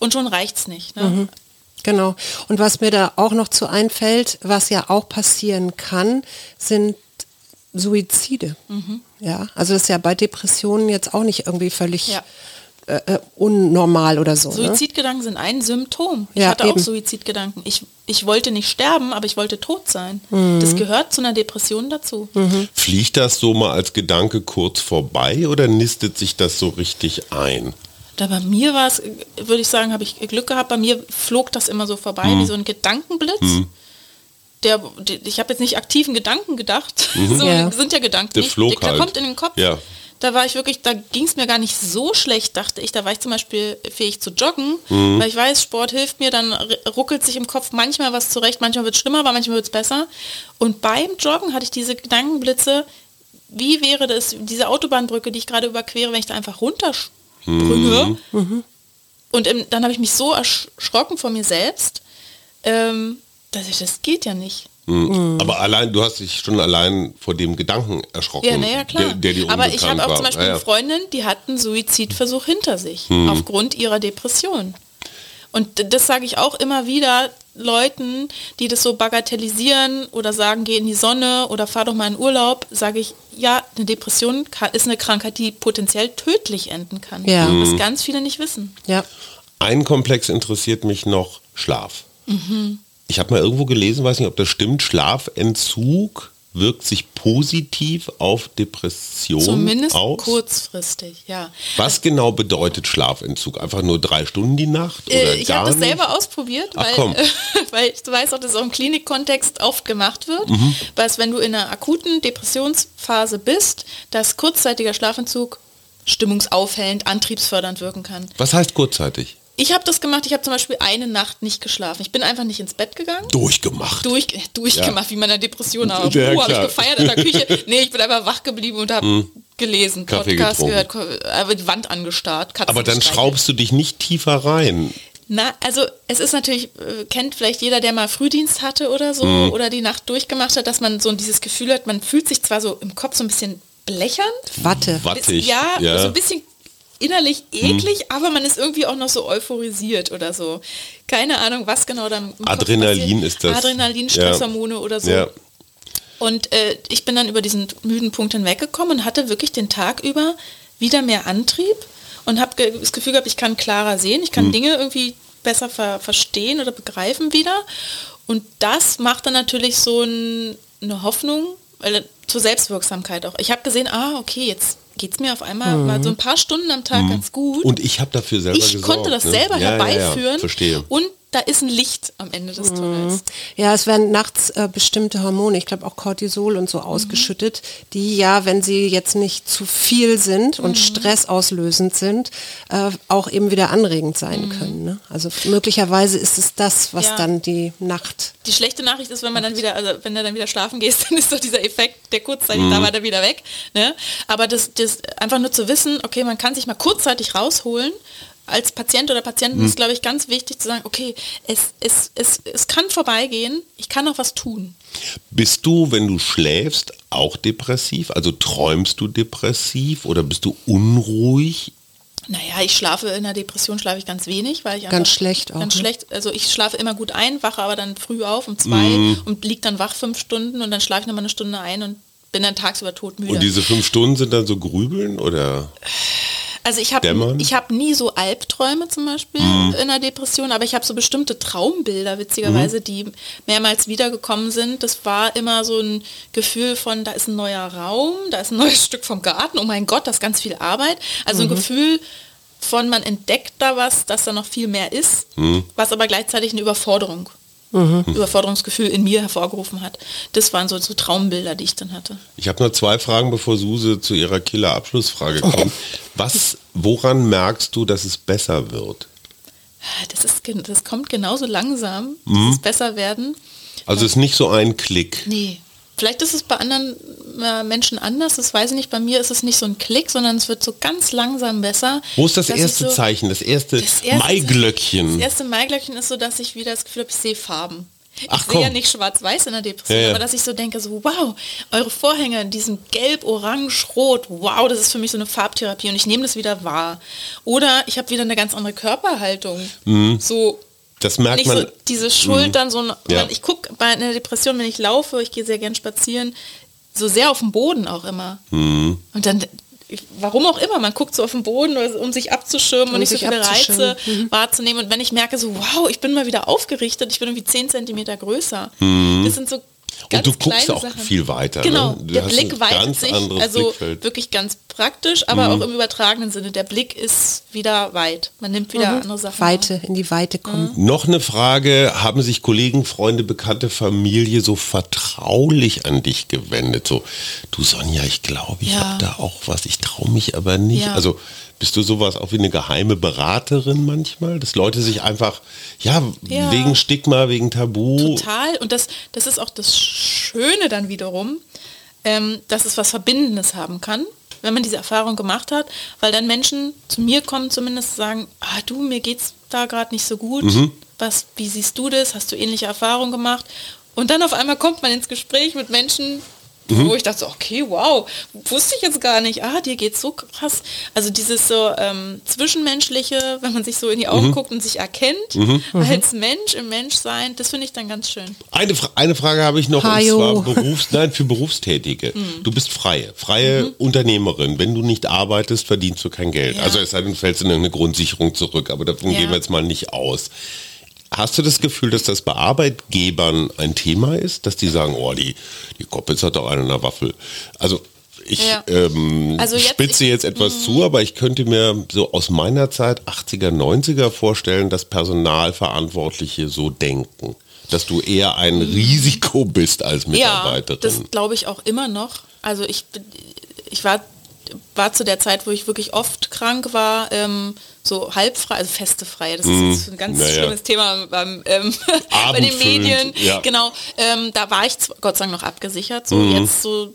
Speaker 2: und schon reicht's nicht. Ne?
Speaker 3: Genau. Und was mir da auch noch zu einfällt, was ja auch passieren kann, sind Suizide. Ja, also das ist ja bei Depressionen jetzt auch nicht irgendwie völlig
Speaker 2: Ja.
Speaker 3: Äh, äh, unnormal oder so. Ne?
Speaker 2: Suizidgedanken sind ein Symptom. Ich
Speaker 3: Ja,
Speaker 2: hatte auch
Speaker 3: eben.
Speaker 2: Suizidgedanken. Ich, ich wollte nicht sterben, aber ich wollte tot sein.
Speaker 3: Mhm.
Speaker 2: Das gehört zu einer Depression dazu.
Speaker 1: Fliegt das so mal als Gedanke kurz vorbei oder nistet sich das so richtig ein?
Speaker 2: Da bei mir war es, würde ich sagen, habe ich Glück gehabt. Bei mir flog das immer so vorbei,
Speaker 1: Mhm.
Speaker 2: wie so ein Gedankenblitz. Der, die- ich habe jetzt nicht aktiven Gedanken gedacht. <laughs> So
Speaker 3: Ja.
Speaker 2: sind ja Gedanken.
Speaker 1: Der
Speaker 2: nicht.
Speaker 1: flog
Speaker 2: der
Speaker 1: halt.
Speaker 2: kommt in den Kopf.
Speaker 1: Ja.
Speaker 2: Da war ich wirklich, da ging es mir gar nicht so schlecht, dachte ich. Da war ich zum Beispiel fähig zu joggen,
Speaker 1: Mhm.
Speaker 2: weil ich weiß, Sport hilft mir, dann ruckelt sich im Kopf manchmal was zurecht, manchmal wird es schlimmer, aber manchmal wird es besser. Und beim Joggen hatte ich diese Gedankenblitze, wie wäre das, diese Autobahnbrücke, die ich gerade überquere, wenn ich da einfach runtersprünge. Und im, dann habe ich mich so erschrocken vor mir selbst, ähm, dass ich, das geht ja nicht.
Speaker 1: Mhm. Aber allein, du hast dich schon allein vor dem Gedanken erschrocken,
Speaker 2: Ja, naja, klar.
Speaker 1: der, der dir
Speaker 2: Aber ich habe auch
Speaker 1: war.
Speaker 2: zum Beispiel
Speaker 1: Ja, ja.
Speaker 2: eine Freundin, die hat einen Suizidversuch hinter sich,
Speaker 1: Hm.
Speaker 2: aufgrund ihrer Depression. Und das sage ich auch immer wieder Leuten, die das so bagatellisieren oder sagen, geh in die Sonne oder fahr doch mal in Urlaub, sage ich, ja, eine Depression kann, ist eine Krankheit, die potenziell tödlich enden kann.
Speaker 3: Ja.
Speaker 1: Hm.
Speaker 2: Was ganz viele nicht wissen.
Speaker 3: Ja.
Speaker 1: Ein Komplex interessiert mich noch, Schlaf. Ich habe mal irgendwo gelesen, weiß nicht, ob das stimmt, Schlafentzug wirkt sich positiv auf Depression
Speaker 2: Zumindest
Speaker 1: aus.
Speaker 2: kurzfristig, ja.
Speaker 1: Was genau bedeutet Schlafentzug? Einfach nur drei Stunden die Nacht oder
Speaker 2: Äh, ich
Speaker 1: gar
Speaker 2: habe das
Speaker 1: nicht?
Speaker 2: selber ausprobiert,
Speaker 1: Ach,
Speaker 2: weil,
Speaker 1: komm. <laughs>
Speaker 2: weil ich weiß auch, dass es auch im Klinikkontext oft gemacht wird,
Speaker 1: Mhm.
Speaker 2: weil es, wenn du in einer akuten Depressionsphase bist, dass kurzzeitiger Schlafentzug stimmungsaufhellend, antriebsfördernd wirken kann.
Speaker 1: Was heißt kurzzeitig?
Speaker 2: Ich habe das gemacht, ich habe zum Beispiel eine Nacht nicht geschlafen. Ich bin einfach nicht ins Bett gegangen.
Speaker 1: Durchgemacht.
Speaker 2: Durch, durchgemacht, wie man eine Depression auch.
Speaker 1: Ja,
Speaker 2: Oh, habe ich gefeiert in der Küche. <laughs> Nee, ich bin einfach wach geblieben und habe gelesen,
Speaker 1: Kaffee
Speaker 2: Podcast
Speaker 1: getrunken.
Speaker 2: gehört, aber die Wand angestarrt. Katzen
Speaker 1: Aber dann schraubst du dich nicht tiefer rein.
Speaker 2: Na, also es ist natürlich, äh, kennt vielleicht jeder, der mal Frühdienst hatte oder so
Speaker 1: Mhm.
Speaker 2: oder die Nacht durchgemacht hat, dass man so dieses Gefühl hat, man fühlt sich zwar so im Kopf so ein bisschen blechern,
Speaker 3: Watte.
Speaker 1: Wattig.
Speaker 2: ja,
Speaker 1: ja.
Speaker 2: so ein bisschen innerlich eklig, aber man ist irgendwie auch noch so euphorisiert oder so. Keine Ahnung, was genau da im Kopf
Speaker 1: Adrenalin ist das.
Speaker 2: Adrenalin,
Speaker 1: Ja.
Speaker 2: Stresshormone oder so.
Speaker 1: Ja.
Speaker 2: Und äh, ich bin dann über diesen müden Punkt hinweggekommen und hatte wirklich den Tag über wieder mehr Antrieb und habe ge das Gefühl gehabt, ich kann klarer sehen, ich kann
Speaker 1: Hm.
Speaker 2: Dinge irgendwie besser ver verstehen oder begreifen wieder. Und das macht dann natürlich so ein, eine Hoffnung weil, zur Selbstwirksamkeit auch. Ich habe gesehen, ah, okay, jetzt geht es mir auf einmal mal so ein paar Stunden am Tag ganz gut.
Speaker 1: Und ich habe dafür selber
Speaker 2: ich
Speaker 1: gesorgt.
Speaker 2: konnte das
Speaker 1: ne?
Speaker 2: selber
Speaker 1: ja,
Speaker 2: herbeiführen
Speaker 1: Ja, ja. Verstehe.
Speaker 2: und da ist ein Licht am Ende des Tunnels.
Speaker 3: Ja, es werden nachts äh, bestimmte Hormone, ich glaube auch Cortisol und so ausgeschüttet, die ja, wenn sie jetzt nicht zu viel sind und stressauslösend sind, äh, auch eben wieder anregend sein können. Ne? Also möglicherweise ist es das, was
Speaker 2: Ja.
Speaker 3: dann die Nacht.
Speaker 2: Die schlechte Nachricht ist, wenn man dann wieder, also wenn du dann wieder schlafen gehst, <laughs> dann ist doch dieser Effekt, der kurzzeitig da war, der wieder weg. Ne? Aber das, das einfach nur zu wissen, okay, man kann sich mal kurzzeitig rausholen, als Patient oder Patientin ist, glaube ich, ganz wichtig zu sagen, okay, es, es, es, es kann vorbeigehen, ich kann noch was tun.
Speaker 1: Bist du, wenn du schläfst, auch depressiv? Also träumst du depressiv oder bist du unruhig?
Speaker 2: Naja, ich schlafe in der Depression schlafe ich ganz wenig, weil ich
Speaker 3: Ganz
Speaker 2: einfach-
Speaker 3: schlecht auch,
Speaker 2: Ganz
Speaker 3: ne?
Speaker 2: schlecht. Also ich schlafe immer gut ein, wache aber dann früh auf um zwei
Speaker 1: Mhm.
Speaker 2: und lieg dann wach fünf Stunden und dann schlafe ich nochmal eine Stunde ein und bin dann tagsüber todmüde.
Speaker 1: Und diese fünf Stunden sind dann so Grübeln oder?
Speaker 2: Also ich habe ich nie so Albträume zum Beispiel
Speaker 1: Mhm.
Speaker 2: in der Depression, aber ich habe so bestimmte Traumbilder, witzigerweise,
Speaker 1: Mhm.
Speaker 2: die mehrmals wiedergekommen sind. Das war immer so ein Gefühl von, da ist ein neuer Raum, da ist ein neues Stück vom Garten, oh mein Gott, das ist ganz viel Arbeit. Also
Speaker 1: Mhm.
Speaker 2: ein Gefühl von, man entdeckt da was, dass da noch viel mehr ist,
Speaker 1: Mhm.
Speaker 2: was aber gleichzeitig eine Überforderung, Überforderungsgefühl in mir hervorgerufen hat. Das waren so, so Traumbilder, die ich dann hatte.
Speaker 1: Ich habe nur zwei Fragen, bevor Suse zu ihrer Killer-Abschlussfrage kommt. <laughs> Was, woran merkst du, dass es besser wird?
Speaker 2: Das, ist, das kommt genauso langsam,
Speaker 1: Mhm.
Speaker 2: besser werden.
Speaker 1: Also es ist nicht so ein Klick.
Speaker 2: Nee. Vielleicht ist es bei anderen äh, Menschen anders, das weiß ich nicht. Bei mir ist es nicht so ein Klick, sondern es wird so ganz langsam besser.
Speaker 1: Wo ist das erste
Speaker 2: so,
Speaker 1: Zeichen, das erste,
Speaker 2: Das erste-
Speaker 1: Maiglöckchen?
Speaker 2: Das erste Maiglöckchen ist so, dass ich wieder das Gefühl habe, ich sehe Farben.
Speaker 1: Ach,
Speaker 2: ich sehe ja nicht schwarz-weiß in der Depression,
Speaker 1: Ja, ja.
Speaker 2: aber dass ich so denke, so wow, eure Vorhänge in diesem gelb, orange, rot, wow, das ist für mich so eine Farbtherapie und ich nehme das wieder wahr. Oder ich habe wieder eine ganz andere Körperhaltung. So
Speaker 1: Das Mhm. merkt
Speaker 2: nicht
Speaker 1: man.
Speaker 2: so diese Schultern, so,
Speaker 1: Ja.
Speaker 2: ich gucke bei einer Depression, wenn ich laufe, ich gehe sehr gern spazieren, so sehr auf dem Boden auch immer.
Speaker 1: Mhm.
Speaker 2: Und dann, warum auch immer, man guckt so auf den Boden, um sich abzuschirmen
Speaker 3: Um
Speaker 2: und nicht so viele Reize.
Speaker 3: Mhm.
Speaker 2: wahrzunehmen. Und wenn ich merke, so wow, ich bin mal wieder aufgerichtet, ich bin irgendwie 10 Zentimeter größer. Das sind so ganz
Speaker 1: Mhm. Und du guckst auch
Speaker 2: Sachen.
Speaker 1: viel weiter.
Speaker 2: Genau,
Speaker 1: ne? Du
Speaker 2: der
Speaker 1: hast
Speaker 2: Blick weitet
Speaker 1: ganz
Speaker 2: sich, also
Speaker 1: Blickfeld.
Speaker 2: wirklich ganz praktisch, aber
Speaker 1: Mhm.
Speaker 2: auch im übertragenen Sinne. Der Blick ist wieder weit. Man nimmt wieder andere Sachen.
Speaker 3: Weite, in die Weite kommen.
Speaker 1: Noch eine Frage, haben sich Kollegen, Freunde, Bekannte, Familie so vertraulich an dich gewendet? So, du Sonja, ich glaube, ich
Speaker 2: Ja.
Speaker 1: habe da auch was, ich traue mich aber nicht.
Speaker 2: Ja.
Speaker 1: Also bist du sowas auch wie eine geheime Beraterin manchmal? Dass Leute sich einfach, ja,
Speaker 2: Ja.
Speaker 1: wegen Stigma, wegen Tabu.
Speaker 2: Total. Und das, das ist auch das Schöne dann wiederum, ähm, dass es was Verbindendes haben kann, wenn man diese Erfahrung gemacht hat, weil dann Menschen zu mir kommen zumindest sagen, ah du, mir geht's da gerade nicht so gut.
Speaker 1: Mhm.
Speaker 2: Was, wie siehst du das? Hast du ähnliche Erfahrungen gemacht? Und dann auf einmal kommt man ins Gespräch mit Menschen,
Speaker 1: Mhm.
Speaker 2: wo ich dachte, so, okay, wow, wusste ich jetzt gar nicht. Ah, dir geht's so krass. Also dieses so ähm, zwischenmenschliche, wenn man sich so in die
Speaker 1: Mhm.
Speaker 2: Augen guckt und sich erkennt als Mensch im Menschsein, das finde ich dann ganz schön.
Speaker 1: Eine, Fra- eine Frage habe ich noch,
Speaker 3: Hajo.
Speaker 1: und zwar Berufs-, <laughs> nein, für Berufstätige. Du bist freie, freie Unternehmerin. Wenn du nicht arbeitest, verdienst du kein Geld.
Speaker 2: Ja.
Speaker 1: Also es sei denn, du fällst in eine Grundsicherung zurück, aber davon
Speaker 2: Ja.
Speaker 1: gehen wir jetzt mal nicht aus. Hast du das Gefühl, dass das bei Arbeitgebern ein Thema ist, dass die sagen, oh, die, die Koppitz hat doch eine in der Waffel. Also ich
Speaker 2: Ja.
Speaker 1: ähm,
Speaker 2: Also jetzt-
Speaker 1: spitze jetzt etwas zu, aber ich könnte mir so aus meiner Zeit 80er, 90er vorstellen, dass Personalverantwortliche so denken. Dass du eher ein Risiko bist als
Speaker 2: Mhm. Ja,
Speaker 1: Mitarbeiterin.
Speaker 2: das glaube ich auch immer noch. Also ich, ich war, war zu der Zeit, wo ich wirklich oft krank war, ähm, so halbfrei, also feste frei. Das ist ein ganz
Speaker 1: Mhm. Naja.
Speaker 2: schlimmes Thema beim, ähm, <laughs> bei den Medien.
Speaker 1: ja.
Speaker 2: Genau, ähm, da war ich Gott sei Dank noch abgesichert, so
Speaker 1: Mhm.
Speaker 2: jetzt so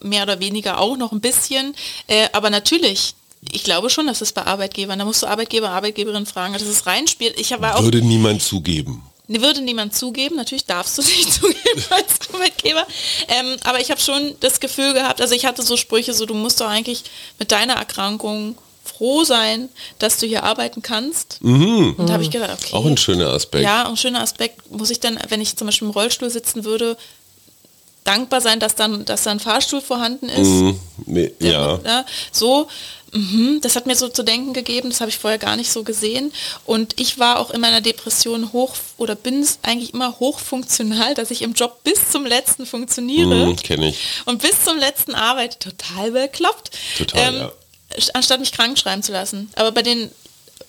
Speaker 2: mehr oder weniger auch noch ein bisschen. Äh, aber natürlich, ich glaube schon, dass es bei Arbeitgebern, da musst du Arbeitgeber, Arbeitgeberin fragen, dass es reinspielt. Ich war auch
Speaker 1: Würde niemand zugeben.
Speaker 2: Ne, Würde niemand zugeben, natürlich darfst du <laughs> nicht zugeben als Arbeitgeber. Ähm, aber ich habe schon das Gefühl gehabt, also ich hatte so Sprüche, so du musst doch eigentlich mit deiner Erkrankung froh sein, dass du hier arbeiten kannst. Und da habe ich gedacht, okay.
Speaker 1: Auch ein schöner Aspekt.
Speaker 2: Ja, ein schöner Aspekt. Muss ich dann, wenn ich zum Beispiel im Rollstuhl sitzen würde, dankbar sein, dass dann, dass da ein Fahrstuhl vorhanden ist.
Speaker 1: Mhm. Nee, ja.
Speaker 2: ja, so, mhm, das hat mir so zu denken gegeben, das habe ich vorher gar nicht so gesehen. Und ich war auch in meiner Depression hoch oder bin es eigentlich immer hochfunktional, dass ich im Job bis zum letzten funktioniere
Speaker 1: Mhm, Kenne ich.
Speaker 2: und bis zum letzten arbeite. Total bekloppt.
Speaker 1: Total, ja.
Speaker 2: Anstatt mich krank schreiben zu lassen. Aber bei den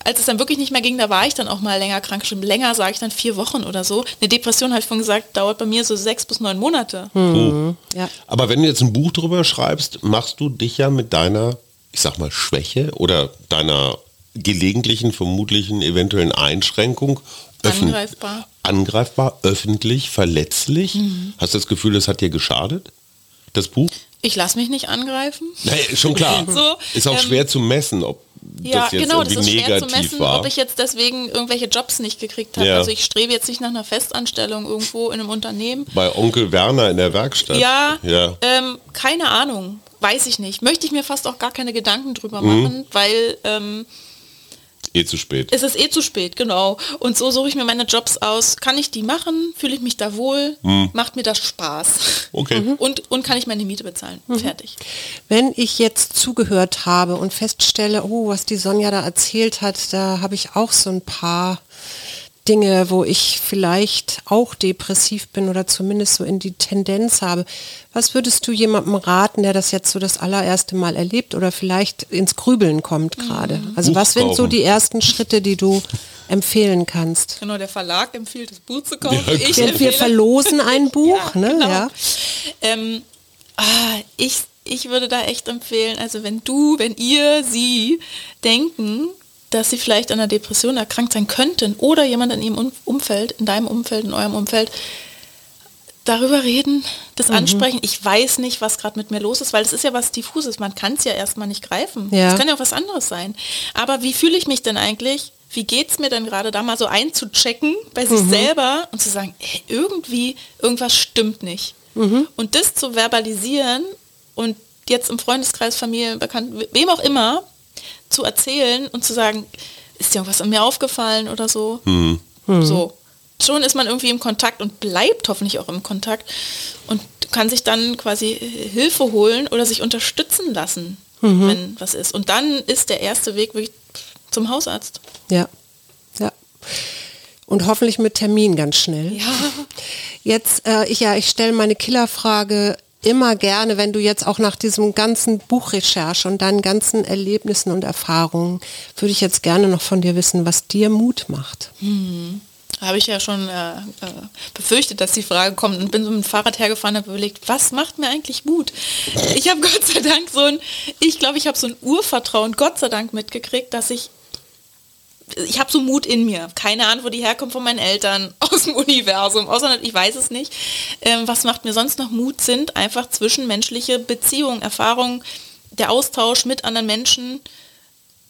Speaker 2: als es dann wirklich nicht mehr ging, da war ich dann auch mal länger krank. Schon länger sage ich dann vier Wochen oder so. Eine Depression, habe ich vorhin gesagt, dauert bei mir so sechs bis neun Monate.
Speaker 1: Oh.
Speaker 3: Ja.
Speaker 1: Aber wenn du jetzt ein Buch drüber schreibst, machst du dich ja mit deiner, ich sag mal, Schwäche oder deiner gelegentlichen, vermutlichen, eventuellen Einschränkung
Speaker 2: Angreifbar.
Speaker 1: angreifbar, öffentlich, verletzlich.
Speaker 2: Mhm.
Speaker 1: Hast du das Gefühl, das hat dir geschadet? Das Buch?
Speaker 2: Ich lasse mich nicht angreifen.
Speaker 1: Naja, schon klar. <laughs>
Speaker 2: So,
Speaker 1: ist auch
Speaker 2: ähm,
Speaker 1: schwer zu messen, ob
Speaker 2: Ja,
Speaker 1: das jetzt
Speaker 2: genau, das
Speaker 1: irgendwie
Speaker 2: ist schwer zu
Speaker 1: negativ
Speaker 2: messen,
Speaker 1: war.
Speaker 2: ob ich jetzt deswegen irgendwelche Jobs nicht gekriegt habe.
Speaker 1: Ja.
Speaker 2: Also ich strebe jetzt nicht nach einer Festanstellung irgendwo in einem Unternehmen.
Speaker 1: Bei Onkel Werner in der Werkstatt.
Speaker 2: Ja,
Speaker 1: ja.
Speaker 2: Ähm, keine Ahnung, weiß ich nicht. Möchte ich mir fast auch gar keine Gedanken drüber
Speaker 1: Mhm.
Speaker 2: machen, weil ähm,
Speaker 1: Eh zu spät.
Speaker 2: es ist eh zu spät, genau. Und so suche ich mir meine Jobs aus. Kann ich die machen? Fühle ich mich da wohl? Macht mir das Spaß?
Speaker 1: Mhm. Okay.
Speaker 2: Mhm. <laughs> Und, und kann ich meine Miete bezahlen? Fertig.
Speaker 3: Wenn ich jetzt zugehört habe und feststelle, oh, was die Sonja da erzählt hat, da habe ich auch so ein paar Dinge, wo ich vielleicht auch depressiv bin oder zumindest so in die Tendenz habe. Was würdest du jemandem raten, der das jetzt so das allererste Mal erlebt oder vielleicht ins Grübeln kommt gerade? Also
Speaker 1: Buch
Speaker 3: was sind so die ersten Schritte, die du empfehlen kannst?
Speaker 2: Genau, der Verlag empfiehlt, das Buch zu kaufen.
Speaker 1: Ja,
Speaker 2: ich
Speaker 3: Wir, wir verlosen ein <laughs> Buch, ne?
Speaker 2: genau.
Speaker 3: Ja.
Speaker 2: Ähm, ah, ich, ich würde da echt empfehlen, also wenn du, wenn ihr, sie denken, dass sie vielleicht an einer Depression erkrankt sein könnten oder jemand in ihrem Um- Umfeld, in deinem Umfeld, in eurem Umfeld, darüber reden, das ansprechen. Ich weiß nicht, was gerade mit mir los ist, weil es ist ja was diffuses. Man kann es ja erstmal nicht greifen. Es
Speaker 3: Ja.
Speaker 2: kann ja auch was anderes sein. Aber wie fühle ich mich denn eigentlich? Wie geht es mir denn gerade, da mal so einzuchecken bei sich selber und zu sagen, ey, irgendwie, irgendwas stimmt nicht. Und das zu verbalisieren und jetzt im Freundeskreis, Familie, bekannt, wem auch immer, zu erzählen und zu sagen, ist dir irgendwas an mir aufgefallen oder so? So. Schon ist man irgendwie im Kontakt und bleibt hoffentlich auch im Kontakt und kann sich dann quasi Hilfe holen oder sich unterstützen lassen, wenn was ist. Und dann ist der erste Weg wirklich zum Hausarzt.
Speaker 3: Ja, ja. Und hoffentlich mit Termin ganz schnell.
Speaker 2: Ja.
Speaker 3: Jetzt, äh, ich, ja, ich stelle meine Killerfrage immer gerne, wenn du jetzt auch nach diesem ganzen Buchrecherche und deinen ganzen Erlebnissen und Erfahrungen, würde ich jetzt gerne noch von dir wissen, was dir Mut macht.
Speaker 2: Habe ich ja schon äh, äh, befürchtet, dass die Frage kommt und bin so mit dem Fahrrad hergefahren und habe überlegt, was macht mir eigentlich Mut? Ich habe <laughs> Gott sei Dank so ein, ich glaube, ich habe so ein Urvertrauen, Gott sei Dank mitgekriegt, dass ich, ich habe so Mut in mir. Keine Ahnung, wo die herkommt von meinen Eltern, <laughs> aus dem Universum, außer ich weiß es nicht. Ähm, was macht mir sonst noch Mut sind? Einfach zwischenmenschliche Beziehungen, Erfahrungen, der Austausch mit anderen Menschen.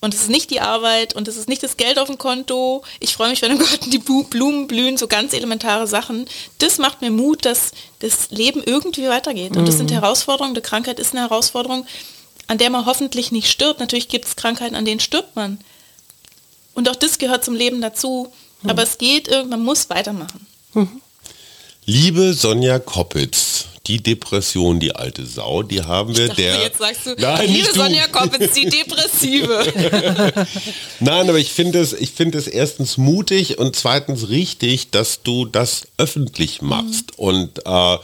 Speaker 2: Und es ist nicht die Arbeit und es ist nicht das Geld auf dem Konto. Ich freue mich, wenn <laughs> im Garten die Blumen blühen, so ganz elementare Sachen. Das macht mir Mut, dass das Leben irgendwie weitergeht. Und das sind Herausforderungen. Die Krankheit ist eine Herausforderung, an der man hoffentlich nicht stirbt. Natürlich gibt es Krankheiten, an denen stirbt man. Und auch das gehört zum Leben dazu. Aber es geht, man muss weitermachen.
Speaker 1: Liebe Sonja Koppitz, die Depression, die alte Sau, die haben wir der.
Speaker 2: Jetzt sagst du,
Speaker 1: Nein,
Speaker 2: liebe
Speaker 1: nicht du.
Speaker 2: Sonja Koppitz, die Depressive. <laughs>
Speaker 1: Nein, aber ich finde es, ich finde es erstens mutig und zweitens richtig, dass du das öffentlich machst.
Speaker 2: Mhm.
Speaker 1: Und äh,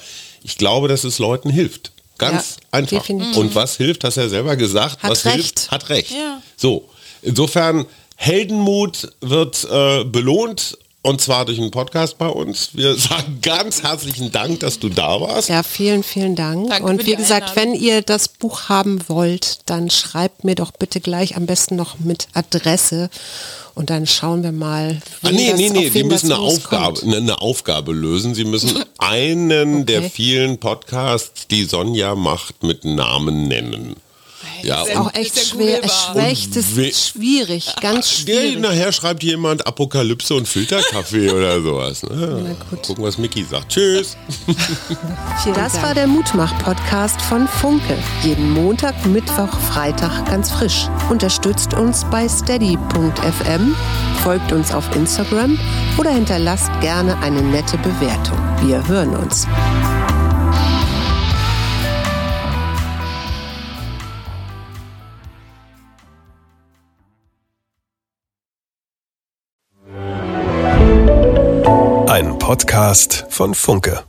Speaker 1: ich glaube, dass es Leuten hilft. Ganz
Speaker 3: Ja,
Speaker 1: einfach.
Speaker 3: definitiv.
Speaker 1: Und was hilft, hast du ja selber gesagt.
Speaker 3: Hat
Speaker 1: was
Speaker 3: recht.
Speaker 1: hilft, hat recht.
Speaker 2: Ja.
Speaker 1: So, insofern, Heldenmut wird äh, belohnt. Und zwar durch einen Podcast bei uns. Wir <laughs> sagen ganz herzlichen Dank, dass du da warst.
Speaker 3: Ja, vielen, vielen Dank.
Speaker 2: Danke
Speaker 3: und wie gesagt,
Speaker 2: Einladung.
Speaker 3: wenn ihr das Buch haben wollt, dann schreibt mir doch bitte gleich am besten noch mit Adresse und dann schauen wir mal.
Speaker 1: Ah,
Speaker 3: wen
Speaker 1: nee,
Speaker 3: das-
Speaker 1: nee, nee, die müssen eine Aufgabe, eine, eine Aufgabe lösen. Sie müssen einen <laughs> der
Speaker 3: Okay.
Speaker 1: vielen Podcasts, die Sonja macht, mit Namen nennen. Ja,
Speaker 2: Ist
Speaker 3: Auch echt schwer,
Speaker 1: we-
Speaker 3: ist schwierig, ganz schwierig.
Speaker 1: nachher schreibt jemand Apokalypse und Filterkaffee <laughs> oder sowas. Ne? Gucken, was Mickey sagt. Tschüss. <laughs>
Speaker 3: Das war der Mutmach-Podcast von Funke. Jeden Montag, Mittwoch, Freitag ganz frisch. Unterstützt uns bei steady.fm, folgt uns auf Instagram oder hinterlasst gerne eine nette Bewertung. Wir hören uns.
Speaker 5: Podcast von Funke.